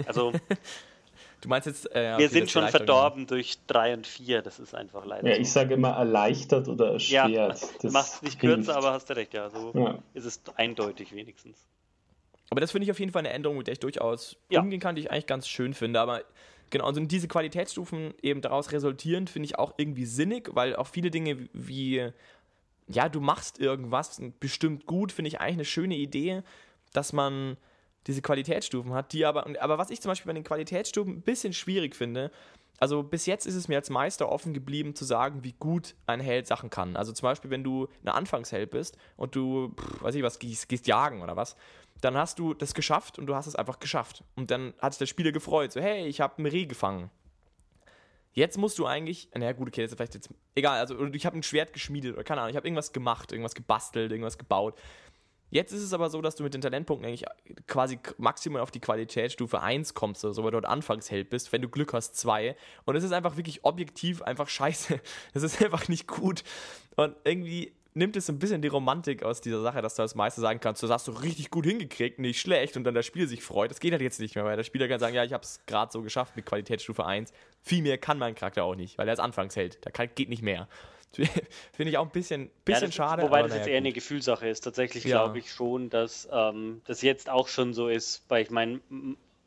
Speaker 5: Also
Speaker 2: Du meinst jetzt. Äh,
Speaker 5: wir sind schon verdorben durch 3 und 4, das ist einfach leider.
Speaker 4: Ja, so. ich sage immer erleichtert oder erschwert. Ja,
Speaker 5: du machst es nicht kürzer, aber hast du recht, ja. So ja. ist es eindeutig wenigstens.
Speaker 2: Aber das finde ich auf jeden Fall eine Änderung, mit der ich durchaus ja. umgehen kann, die ich eigentlich ganz schön finde. Aber genau, also diese Qualitätsstufen eben daraus resultierend, finde ich auch irgendwie sinnig, weil auch viele Dinge wie, ja, du machst irgendwas bestimmt gut, finde ich eigentlich eine schöne Idee, dass man diese Qualitätsstufen hat, die aber, aber was ich zum Beispiel bei den Qualitätsstufen ein bisschen schwierig finde, also bis jetzt ist es mir als Meister offen geblieben zu sagen, wie gut ein Held Sachen kann. Also zum Beispiel, wenn du ein Anfangsheld bist und du, pff, weiß ich was, gehst, gehst jagen oder was, dann hast du das geschafft und du hast es einfach geschafft. Und dann hat sich der Spieler gefreut, so, hey, ich habe einen Reh gefangen. Jetzt musst du eigentlich, naja gut, okay, das ist vielleicht jetzt, egal, also ich habe ein Schwert geschmiedet oder keine Ahnung, ich habe irgendwas gemacht, irgendwas gebastelt, irgendwas gebaut. Jetzt ist es aber so, dass du mit den Talentpunkten eigentlich quasi maximal auf die Qualitätsstufe 1 kommst, also weil du dort Anfangsheld bist, wenn du Glück hast 2. Und es ist einfach wirklich objektiv einfach scheiße. Es ist einfach nicht gut. Und irgendwie nimmt es ein bisschen die Romantik aus dieser Sache, dass du als Meister sagen kannst, das hast du richtig gut hingekriegt, nicht schlecht, und dann das Spiel sich freut. Das geht halt jetzt nicht mehr, weil der Spieler kann sagen, ja, ich habe es gerade so geschafft mit Qualitätsstufe 1. Viel mehr kann mein Charakter auch nicht, weil er ist Anfangsheld. Da geht nicht mehr. Finde ich auch ein bisschen, bisschen
Speaker 5: ja, das,
Speaker 2: schade.
Speaker 5: Wobei das jetzt eher
Speaker 2: gut.
Speaker 5: eine Gefühlssache ist. Tatsächlich
Speaker 2: Ja.
Speaker 5: glaube ich schon, dass ähm, das jetzt auch schon so ist. Weil ich meine,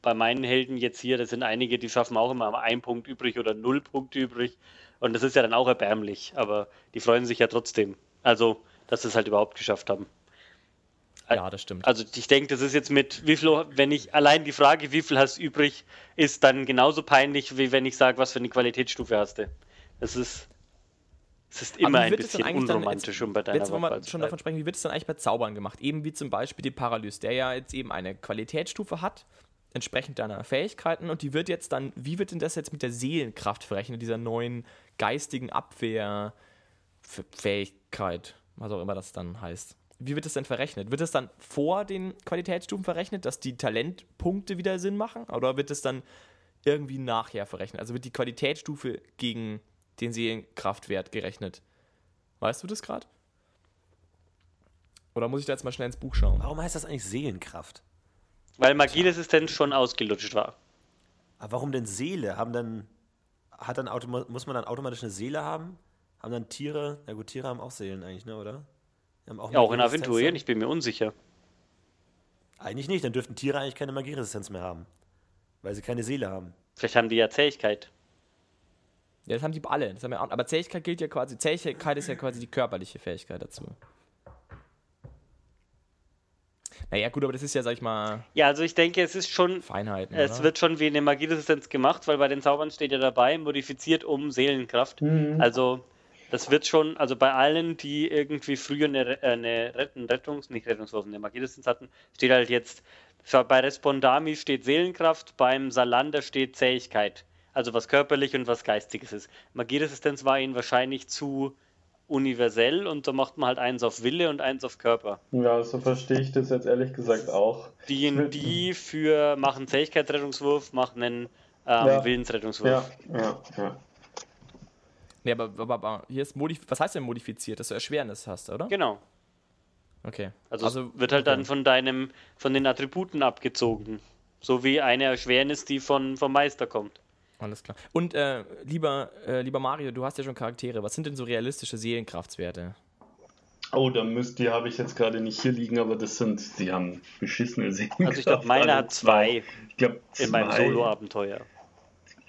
Speaker 5: bei meinen Helden jetzt hier, das sind einige, die schaffen auch immer einen Punkt übrig oder null Punkte übrig. Und das ist ja dann auch erbärmlich. Aber die freuen sich ja trotzdem. Also, dass sie es halt überhaupt geschafft haben.
Speaker 2: Ja, das stimmt.
Speaker 5: Also ich denke, das ist jetzt mit wie viel, wenn ich allein die Frage, wie viel hast du übrig, ist dann genauso peinlich, wie wenn ich sage, was für eine Qualitätsstufe hast du. Das ist, es ist immer ein
Speaker 2: wird es denn
Speaker 5: bisschen
Speaker 2: eigentlich dann
Speaker 5: unromantisch,
Speaker 2: jetzt-
Speaker 5: um bei deiner
Speaker 2: Jetzt wollen wir schon davon sprechen, wie wird es dann eigentlich bei Zaubern gemacht? Eben wie zum Beispiel die Paralyse, der ja jetzt eben eine Qualitätsstufe hat, entsprechend deiner Fähigkeiten und die wird jetzt dann, wie wird denn das jetzt mit der Seelenkraft verrechnet, dieser neuen geistigen Abwehrfähigkeit, was auch immer das dann heißt? Wie wird das denn verrechnet? Wird es dann vor den Qualitätsstufen verrechnet, dass die Talentpunkte wieder Sinn machen? Oder wird es dann irgendwie nachher verrechnet? Also wird die Qualitätsstufe gegen den Seelenkraftwert gerechnet? Weißt du das gerade? Oder muss ich da jetzt mal schnell ins Buch schauen?
Speaker 3: Warum heißt das eigentlich Seelenkraft?
Speaker 5: Weil Magieresistenz schon ausgelutscht war.
Speaker 3: Aber warum denn Seele? Haben dann, hat dann muss man dann automatisch eine Seele haben? Haben dann Tiere, na gut, Tiere haben auch Seelen eigentlich, ne, oder? Haben
Speaker 5: Ja, auch in Aventurien,
Speaker 3: dann?
Speaker 5: ich bin mir unsicher.
Speaker 3: Eigentlich nicht, dann dürften Tiere eigentlich keine Magieresistenz mehr haben. Weil sie keine Seele haben.
Speaker 5: Vielleicht haben die ja Zähigkeit.
Speaker 2: Ja, das haben die alle. Das haben wir auch, aber Zähigkeit gilt ja quasi. Zähigkeit ist ja quasi die körperliche Fähigkeit dazu. Naja, gut, aber das ist ja, sag ich mal,
Speaker 5: Ja, also ich denke, es ist schon,
Speaker 2: Feinheiten.
Speaker 5: es
Speaker 2: oder?
Speaker 5: wird schon wie eine Magieresistenz gemacht, weil bei den Zaubern steht ja dabei, modifiziert um Seelenkraft. Also das wird schon, also bei allen, die irgendwie früher eine, äh, eine Retten, Rettungs-, nicht Rettungswurf, eine Magieresistenz hatten, steht halt jetzt, bei Respondami steht Seelenkraft, beim Salander steht Zähigkeit. Also was körperlich und was geistiges ist. Magieresistenz war ihnen wahrscheinlich zu universell und da macht man halt eins auf Wille und eins auf Körper.
Speaker 4: Ja, so verstehe ich das jetzt ehrlich gesagt auch.
Speaker 5: Die, die für machen Zähigkeitsrettungswurf, machen einen ähm,
Speaker 4: Ja.
Speaker 5: Willensrettungswurf.
Speaker 4: Ja, ja, ja.
Speaker 2: Nee, aber, aber, aber hier ist modif was heißt denn modifiziert, dass du Erschwernis hast, oder?
Speaker 5: Genau.
Speaker 2: Okay.
Speaker 5: Also, es wird halt dann von deinem, von den Attributen abgezogen. So wie eine Erschwernis, die von, vom Meister kommt.
Speaker 2: Alles klar. Und äh, lieber, äh, lieber Mario, du hast ja schon Charaktere. Was sind denn so realistische Seelenkraftswerte?
Speaker 4: Oh, da müsst die habe ich jetzt gerade nicht hier liegen, aber das sind, die haben beschissene Sehen.
Speaker 5: Also ich glaube, meiner hat zwei
Speaker 4: Ich glaube,
Speaker 5: in meinem Solo-Abenteuer.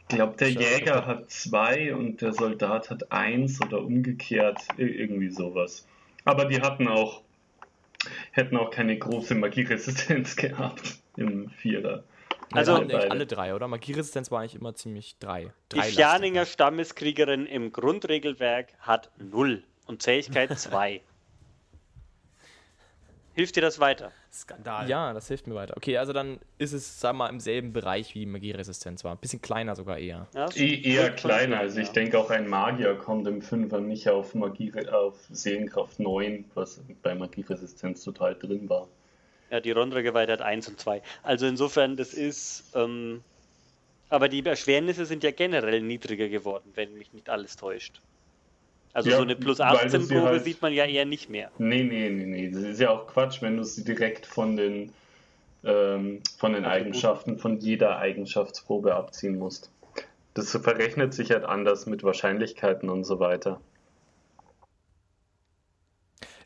Speaker 4: Ich glaube, der Jäger hat zwei und der Soldat hat eins oder umgekehrt, ir- irgendwie sowas. Aber die hatten auch, hätten auch keine große Magieresistenz gehabt im Vierer.
Speaker 5: Also-
Speaker 4: beide.
Speaker 2: alle drei, oder? Magieresistenz war eigentlich immer ziemlich drei.
Speaker 5: Die
Speaker 2: drei
Speaker 5: Fjaninger Stammeskriegerin im Grundregelwerk hat null und Zähigkeit zwei. Hilft dir das weiter?
Speaker 3: Skandal.
Speaker 2: Ja, das hilft mir weiter. Okay, also dann ist es, sagen wir mal, im selben Bereich wie Magieresistenz war. Ein bisschen kleiner sogar eher.
Speaker 5: Ja,
Speaker 4: E eher kleiner, also ich
Speaker 5: ja.
Speaker 4: denke auch ein Magier kommt im Fünfer nicht auf Magie, auf Seelenkraft 9, was bei Magieresistenz total drin war.
Speaker 5: Ja, die Rondra-Geweihte hat 1 und 2. Also insofern, das ist. Ähm, aber die Erschwernisse sind ja generell niedriger geworden, wenn mich nicht alles täuscht. Also
Speaker 4: Ja,
Speaker 5: so eine plus
Speaker 4: weil du
Speaker 5: 18
Speaker 4: sie
Speaker 5: Probe
Speaker 4: halt-
Speaker 5: sieht man ja eher nicht mehr.
Speaker 4: Nee, nee, nee, nee. Das ist ja auch Quatsch, wenn du sie direkt von den, ähm, von den. Eigenschaften von jeder Eigenschaftsprobe abziehen musst. Das verrechnet sich halt anders mit Wahrscheinlichkeiten und so weiter.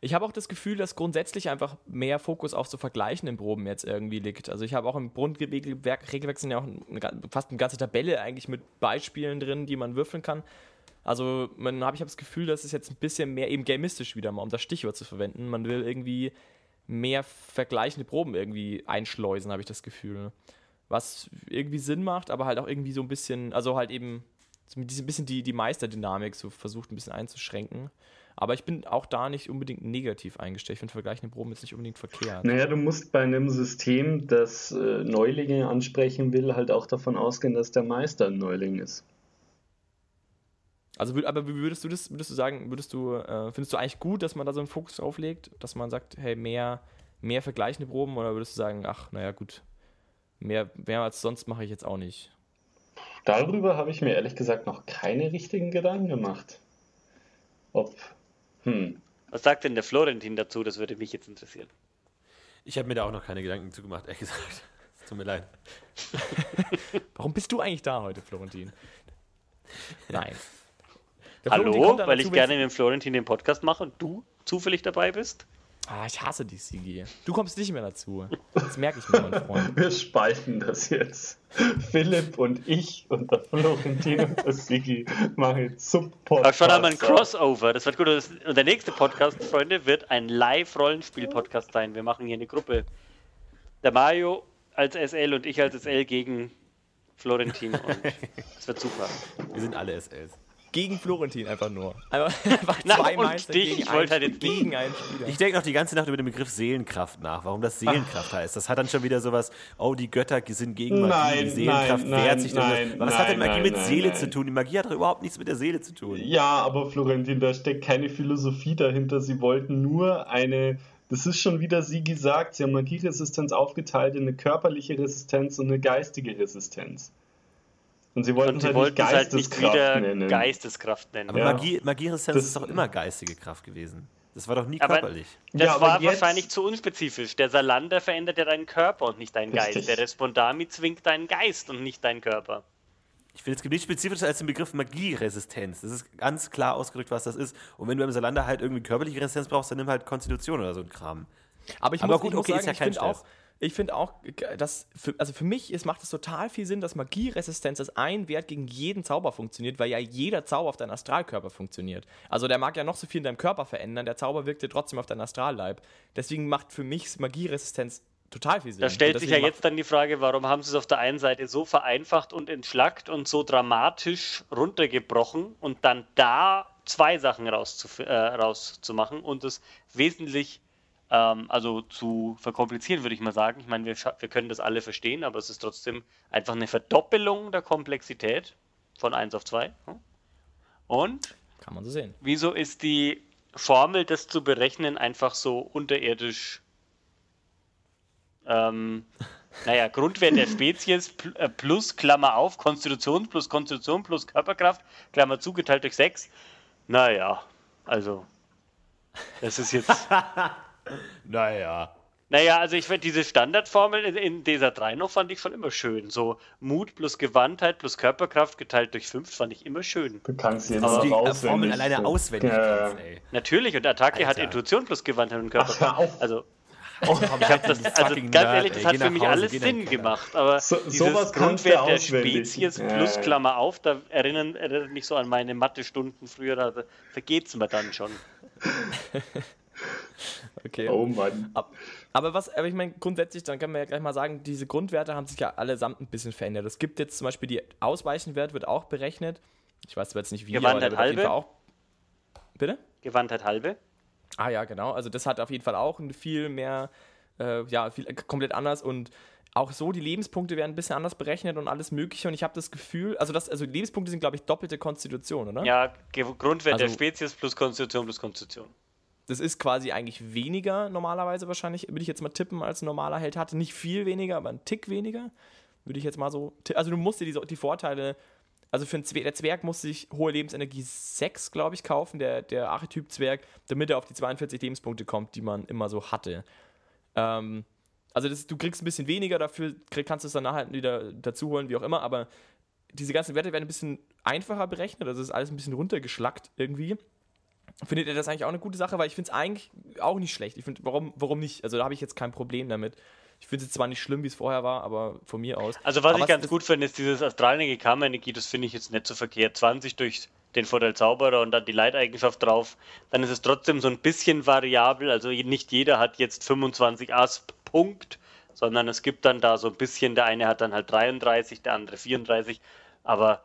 Speaker 2: Ich habe auch das Gefühl, dass grundsätzlich einfach mehr Fokus auf so vergleichenden Proben jetzt irgendwie liegt. Also ich habe auch im Grundregelwerk Regelwerk sind ja auch eine, fast eine ganze Tabelle eigentlich mit Beispielen drin, die man würfeln kann. Also man habe ich hab das Gefühl, dass es jetzt ein bisschen mehr eben gamistisch wieder mal, um das Stichwort zu verwenden. Man will irgendwie mehr vergleichende Proben irgendwie einschleusen, habe ich das Gefühl. Was irgendwie Sinn macht, aber halt auch irgendwie so ein bisschen, also halt eben so ein bisschen die, die Meisterdynamik so versucht ein bisschen einzuschränken. Aber ich bin auch da nicht unbedingt negativ eingestellt. Ich finde vergleichende Proben jetzt nicht unbedingt verkehrt.
Speaker 4: Naja, du musst bei einem System, das äh, Neulinge ansprechen will, halt auch davon ausgehen, dass der Meister ein Neuling ist.
Speaker 2: Also, aber würdest du das, würdest du sagen, würdest du, äh, findest du eigentlich gut, dass man da so einen Fokus drauf legt, dass man sagt, hey, mehr, mehr vergleichende Proben oder würdest du sagen, ach, naja, gut, mehr, mehr als sonst mache ich jetzt auch nicht?
Speaker 4: Darüber habe ich mir ehrlich gesagt noch keine richtigen Gedanken gemacht. Ob hm.
Speaker 5: Was sagt denn der Florentin dazu? Das würde mich jetzt interessieren.
Speaker 3: Ich habe mir da auch noch keine Gedanken zu gemacht, ehrlich gesagt. Es tut mir leid.
Speaker 2: Warum bist du eigentlich da heute, Florentin?
Speaker 5: Nein. Hallo, weil ich gerne mit dem Florentin den Podcast mache und du zufällig dabei bist?
Speaker 2: Ah, ich hasse dich, Sigi. Du kommst nicht mehr dazu. Das merke ich mir, mein Freund.
Speaker 4: Wir spalten das jetzt. Philipp und ich und der Florentin und der Sigi machen jetzt Sub-Podcast.
Speaker 5: Aber schon einmal ein Crossover. Das wird gut. Und der nächste Podcast, Freunde, wird ein Live-Rollenspiel-Podcast sein. Wir machen hier eine Gruppe. Der Mario als SL und ich als SL gegen Florentin. Und es wird super.
Speaker 3: Wir sind alle SLs
Speaker 2: gegen Florentin einfach nur. Einfach
Speaker 5: zwei Na, Meister dich, gegen, ich ein, halt jetzt
Speaker 3: gegen einen Spieler. Ich denke noch die ganze Nacht über den Begriff Seelenkraft nach, warum das Seelenkraft heißt. Das hat dann schon wieder sowas, oh, die Götter sind gegen Magie, nein, die Seelenkraft
Speaker 4: nein,
Speaker 3: wehrt sich.
Speaker 4: Nein,
Speaker 3: was hat denn Magie mit Seele zu tun? Die Magie hat doch überhaupt nichts mit der Seele zu tun.
Speaker 4: Ja, aber Florentin, da steckt keine Philosophie dahinter. Sie wollten nur eine das ist schon wieder, sie gesagt, sie haben Magieresistenz aufgeteilt in eine körperliche Resistenz und eine geistige Resistenz. Und sie wollten, und sie halt, wollten nicht halt nicht wieder
Speaker 5: nennen. Geisteskraft nennen.
Speaker 3: Aber ja. Magie, Magieressenz ist doch immer geistige Kraft gewesen. Das war doch nie
Speaker 5: aber
Speaker 3: körperlich.
Speaker 5: Das ja, war wahrscheinlich zu unspezifisch. Der Salander verändert ja deinen Körper und nicht deinen Geist. Der Respondami zwingt deinen Geist und nicht deinen Körper.
Speaker 3: Ich finde, es gibt nichts Spezifisches als den Begriff Magieresistenz. Das ist ganz klar ausgedrückt, was das ist. Und wenn du im Salander halt irgendwie körperliche Resistenz brauchst, dann nimm halt Konstitution oder so ein Kram.
Speaker 2: Aber ich aber muss, gut, ich okay, sagen, ist ja kein ich auch, ich finde auch, dass für, also für mich ist, macht es total viel Sinn, dass Magieresistenz als ein Wert gegen jeden Zauber funktioniert, weil ja jeder Zauber auf deinen Astralkörper funktioniert. Also der mag ja noch so viel in deinem Körper verändern, der Zauber wirkt dir trotzdem auf deinen Astralleib. Deswegen macht für mich Magieresistenz total viel Sinn.
Speaker 5: Da stellt sich ja jetzt dann die Frage, warum haben sie es auf der einen Seite so vereinfacht und entschlackt und so dramatisch runtergebrochen und dann da zwei Sachen rauszumachen äh, rauszumachen und es wesentlich ähm, also zu verkomplizieren, würde ich mal sagen. Ich meine, wir, wir können das alle verstehen, aber es ist trotzdem einfach eine Verdoppelung der Komplexität von 1 auf 2. Hm? Und?
Speaker 2: Kann man so sehen.
Speaker 5: Wieso ist die Formel, das zu berechnen, einfach so unterirdisch? Ähm, naja, Grundwert der Spezies äh, plus Klammer auf, Konstitution plus Konstitution plus Körperkraft, Klammer zu, geteilt durch 6. Naja, also, das ist jetzt.
Speaker 3: naja.
Speaker 5: Naja, also ich finde diese Standardformel in, in dieser 3 noch fand ich schon immer schön. So Mut plus Gewandtheit plus Körperkraft geteilt durch 5 fand ich immer schön.
Speaker 4: Du kannst jetzt
Speaker 3: aber die Formel alleine auswendig. Ja.
Speaker 5: Natürlich, und Attacke Alter. hat Intuition plus Gewandtheit und Körperkraft. Ach, also Oh, ich habe das, also ganz ehrlich, das hat für mich Hause, alles Sinn gemacht. Aber so, dieses Grundwert der Spezies ja. plus Klammer auf, da erinnern, erinnert mich so an meine Mathe-Stunden früher, da vergeht es mir dann schon.
Speaker 2: Okay. Oh Mann. Aber was, aber ich meine, grundsätzlich, dann können wir ja gleich mal sagen, diese Grundwerte haben sich ja allesamt ein bisschen verändert. Es gibt jetzt zum Beispiel die Ausweichenwert wird auch berechnet. Ich weiß zwar jetzt nicht wie,
Speaker 5: Gewandtheit aber halbe.
Speaker 2: Auch, bitte?
Speaker 5: Gewandtheit halbe.
Speaker 2: Ah ja, genau. Also das hat auf jeden Fall auch viel mehr, äh, ja, viel, komplett anders und auch so, die Lebenspunkte werden ein bisschen anders berechnet und alles Mögliche. Und ich habe das Gefühl, also das, also Lebenspunkte sind, glaube ich, doppelte Konstitution, oder?
Speaker 5: Ja, Grundwert also, der Spezies plus Konstitution plus Konstitution.
Speaker 2: Das ist quasi eigentlich weniger normalerweise wahrscheinlich, würde ich jetzt mal tippen, als ein normaler Held hatte. Nicht viel weniger, aber ein Tick weniger. Würde ich jetzt mal so. Also du musst dir die, die Vorteile. Also für Zwerg, der Zwerg muss sich hohe Lebensenergie 6, glaube ich, kaufen, der, der Archetyp Zwerg, damit er auf die 42 Lebenspunkte kommt, die man immer so hatte. Ähm, also das, du kriegst ein bisschen weniger, dafür kannst du es dann nachher wieder dazu holen, wie auch immer, aber diese ganzen Werte werden ein bisschen einfacher berechnet, also ist alles ein bisschen runtergeschlackt irgendwie. Findet ihr das eigentlich auch eine gute Sache? Weil ich finde es eigentlich auch nicht schlecht. Ich finde, warum, warum nicht? Also da habe ich jetzt kein Problem damit. Ich finde es zwar nicht schlimm, wie es vorher war, aber von mir aus.
Speaker 5: Also was
Speaker 2: aber
Speaker 5: ich ganz gut finde, ist dieses astrale Kammerenergie, das finde ich jetzt nicht so verkehrt. 20 durch den Vorteil Zauberer und dann die Leiteigenschaft drauf, dann ist es trotzdem so ein bisschen variabel. Also nicht jeder hat jetzt 25 Asp, Punkt, sondern es gibt dann da so ein bisschen, der eine hat dann halt 33, der andere 34, aber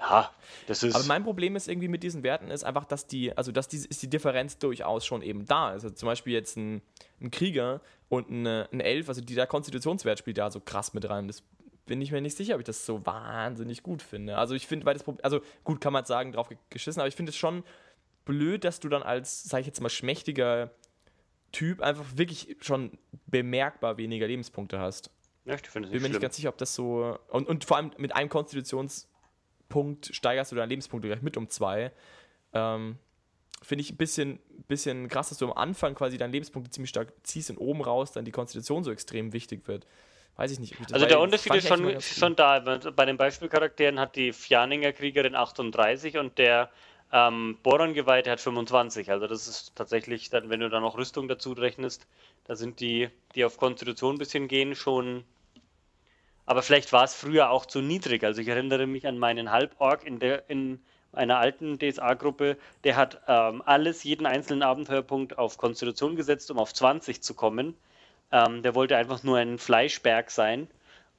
Speaker 5: Ja, das ist.
Speaker 2: Aber mein Problem ist irgendwie mit diesen Werten ist einfach, dass die, also dass die, ist die Differenz durchaus schon eben da. Also zum Beispiel jetzt ein, ein Krieger und eine, ein Elf, also dieser Konstitutionswert spielt da so krass mit rein. Das bin ich mir nicht sicher, ob ich das so wahnsinnig gut finde. Also ich finde, weil das Problem, also gut kann man sagen, drauf geschissen, aber ich finde es schon blöd, dass du dann als, sag ich jetzt mal, schmächtiger Typ einfach wirklich schon bemerkbar weniger Lebenspunkte hast.
Speaker 5: ja, ich finde es
Speaker 2: Bin
Speaker 5: nicht
Speaker 2: mir nicht ganz sicher, ob das so. Und, und vor allem mit einem Konstitutionspunkt steigerst du deine Lebenspunkte gleich mit um zwei. Ähm, Finde ich ein bisschen, bisschen krass, dass du am Anfang quasi deine Lebenspunkte ziemlich stark ziehst und oben raus dann die Konstitution so extrem wichtig wird. Weiß ich nicht.
Speaker 5: Also der Unterschied ist schon, schon da. Bei- Bei den Beispielcharakteren hat die Fjaninger Kriegerin 38 und der ähm, Boron-Geweihte hat 25. Also das ist tatsächlich, dann, wenn du da noch Rüstung dazu rechnest, da sind die, die auf Konstitution ein bisschen gehen, schon. Aber vielleicht war es früher auch zu niedrig. Also ich erinnere mich an meinen Halborg in der in einer alten DSA-Gruppe, der hat ähm, alles, jeden einzelnen Abenteuerpunkt auf Konstitution gesetzt, um auf 20 zu kommen. Ähm, der wollte einfach nur ein Fleischberg sein.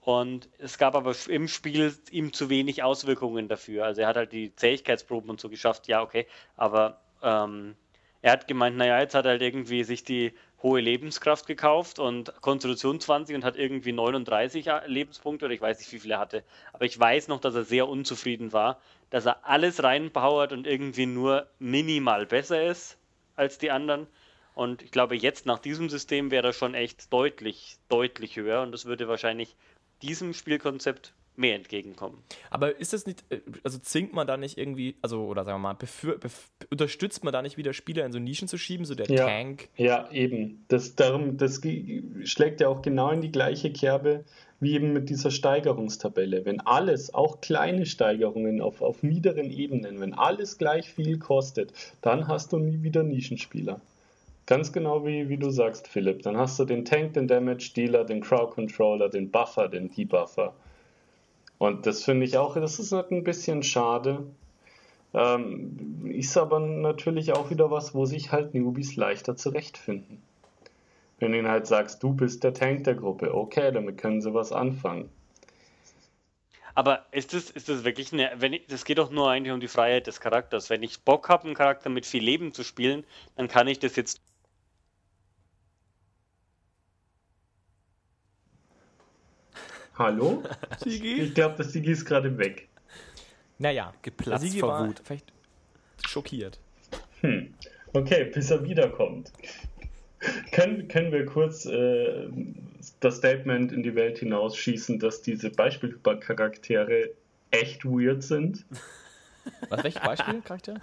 Speaker 5: Und es gab aber im Spiel ihm zu wenig Auswirkungen dafür. Also er hat halt die Zähigkeitsproben und so geschafft, ja, okay. Aber ähm, er hat gemeint, naja, jetzt hat er halt irgendwie sich die hohe Lebenskraft gekauft und Konstitution 20 und hat irgendwie 39 Lebenspunkte oder ich weiß nicht, wie viele er hatte. Aber ich weiß noch, dass er sehr unzufrieden war, dass er alles reinpowert und irgendwie nur minimal besser ist als die anderen. Und ich glaube, jetzt nach diesem System wäre er schon echt deutlich, deutlich höher und das würde wahrscheinlich diesem Spielkonzept mehr entgegenkommen.
Speaker 2: Aber ist das nicht, äh, also zwingt man da nicht irgendwie, also, oder sagen wir mal, befür, bef, unterstützt man da nicht wieder Spieler in so Nischen zu schieben, so der
Speaker 4: Ja.
Speaker 2: Tank?
Speaker 4: Ja, eben. Das, darum, das schlägt ja auch genau in die gleiche Kerbe wie eben mit dieser Steigerungstabelle. Wenn alles, auch kleine Steigerungen auf, auf niederen Ebenen, wenn alles gleich viel kostet, dann hast du nie wieder Nischenspieler. Ganz genau wie, wie du sagst, Philipp. Dann hast du den Tank, den Damage Dealer, den Crowd Controller, den Buffer, den Debuffer. Und das finde ich auch, das ist halt ein bisschen schade. Ähm, ist aber natürlich auch wieder was, wo sich halt Newbies leichter zurechtfinden. Wenn du ihnen halt sagst, du bist der Tank der Gruppe, okay, damit können sie was anfangen.
Speaker 5: Aber ist das, ist das wirklich eine, wenn ich, das geht doch nur eigentlich um die Freiheit des Charakters. Wenn ich Bock habe, einen Charakter mit viel Leben zu spielen, dann kann ich das jetzt
Speaker 4: Hallo?
Speaker 2: Sigi?
Speaker 4: Ich glaube, das Sigi ist gerade weg.
Speaker 2: Naja,
Speaker 3: Geplatzt
Speaker 2: Sigi
Speaker 3: vor
Speaker 2: war
Speaker 3: Wut.
Speaker 2: vielleicht schockiert.
Speaker 4: Hm. Okay, bis er wiederkommt. können, können wir kurz äh, das Statement in die Welt hinausschießen, dass diese Beispielcharaktere echt weird sind?
Speaker 2: Was, welches Beispiel, Charakter?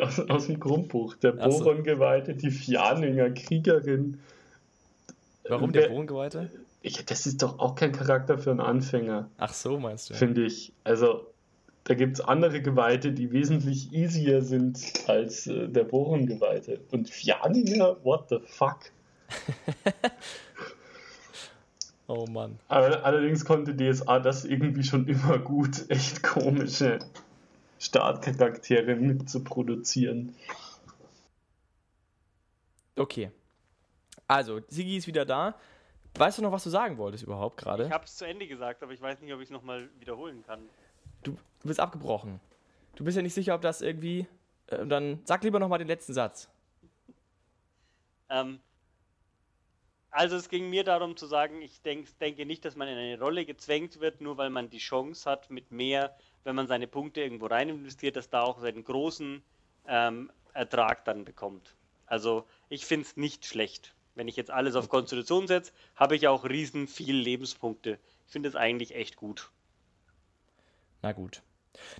Speaker 4: aus, aus dem Grundbuch. Der
Speaker 2: so.
Speaker 4: Boron-Geweihte, die Fjaninger Kriegerin.
Speaker 2: Warum
Speaker 4: Wer-
Speaker 2: der Bogengeweihte?
Speaker 4: Ich, das ist doch auch kein Charakter für einen Anfänger,
Speaker 2: Ach so, meinst du?
Speaker 4: finde ich. Also, da gibt es andere Geweihte, die wesentlich easier sind als äh, der Boron-Geweihte. Und Fjaninger, what the fuck?
Speaker 2: Oh Mann.
Speaker 4: Aber allerdings konnte DSA das irgendwie schon immer gut, echt komische Startcharaktere mit zu produzieren.
Speaker 2: Okay. Also, Sigi ist wieder da. Weißt du noch, was du sagen wolltest überhaupt gerade?
Speaker 5: Ich habe es zu Ende gesagt, aber ich weiß nicht, ob ich es nochmal wiederholen kann.
Speaker 2: Du, bist abgebrochen. Du bist ja nicht sicher, ob das irgendwie. Äh, dann sag lieber nochmal den letzten Satz.
Speaker 5: Ähm, also es ging mir darum zu sagen, ich denk, denke nicht, dass man in eine Rolle gezwängt wird, nur weil man die Chance hat, mit mehr, wenn man seine Punkte irgendwo rein investiert, dass da auch seinen großen ähm, Ertrag dann bekommt. Also ich finde es nicht schlecht. Wenn ich jetzt alles auf Konstitution setze, habe ich auch riesen viel Lebenspunkte. Ich finde es eigentlich echt gut.
Speaker 2: Na gut.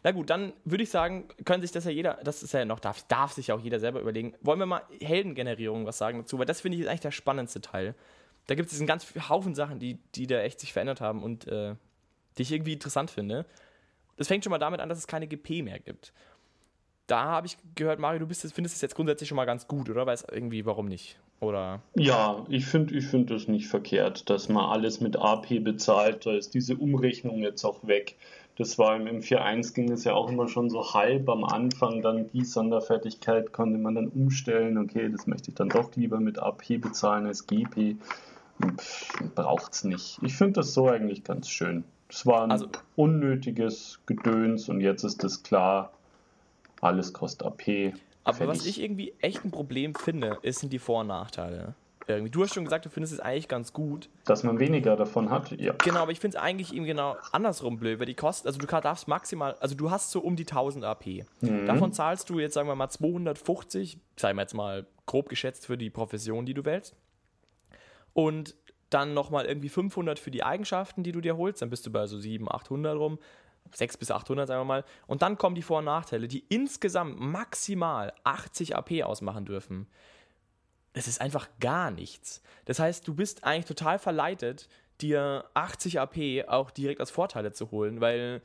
Speaker 2: Na gut, dann würde ich sagen, können sich das ja jeder, das ist ja noch, darf, darf sich auch jeder selber überlegen. Wollen wir mal Heldengenerierung was sagen dazu? Weil das finde ich ist eigentlich der spannendste Teil. Da gibt es einen ganz Haufen Sachen, die, die da echt sich verändert haben und äh, die ich irgendwie interessant finde. Das fängt schon mal damit an, dass es keine GP mehr gibt. Da habe ich gehört, Mario, du bist, findest es jetzt grundsätzlich schon mal ganz gut, oder? Weiß irgendwie, warum nicht? Oder?
Speaker 4: Ja, ich finde ich find das nicht verkehrt, dass man alles mit AP bezahlt. Da ist diese Umrechnung jetzt auch weg. Das war im, im 4.1 ging es ja auch immer schon so halb am Anfang. Dann die Sonderfertigkeit konnte man dann umstellen. Okay, das möchte ich dann doch lieber mit AP bezahlen als GP. Braucht es nicht. Ich finde das so eigentlich ganz schön. Es war ein
Speaker 2: Also-
Speaker 4: unnötiges Gedöns und jetzt ist es klar, alles kostet AP.
Speaker 2: Aber was ich irgendwie echt ein Problem finde, ist, sind die Vor- und Nachteile. Irgendwie. Du hast schon gesagt, du findest es eigentlich ganz gut.
Speaker 4: Dass man weniger davon hat, ja.
Speaker 2: Genau, aber ich finde es eigentlich eben genau andersrum blöd, weil die kosten, also du darfst maximal, also du hast so um die 1000 AP. Davon zahlst du jetzt, sagen wir mal, 250, sagen wir jetzt mal grob geschätzt für die Profession, die du wählst. Und dann nochmal irgendwie 500 für die Eigenschaften, die du dir holst. Dann bist du bei so 700, 800 rum. 600 bis 800, sagen wir mal. Und dann kommen die Vor- und Nachteile, die insgesamt maximal 80 AP ausmachen dürfen. Das ist einfach gar nichts. Das heißt, du bist eigentlich total verleitet, dir 80 AP auch direkt als Vorteile zu holen, weil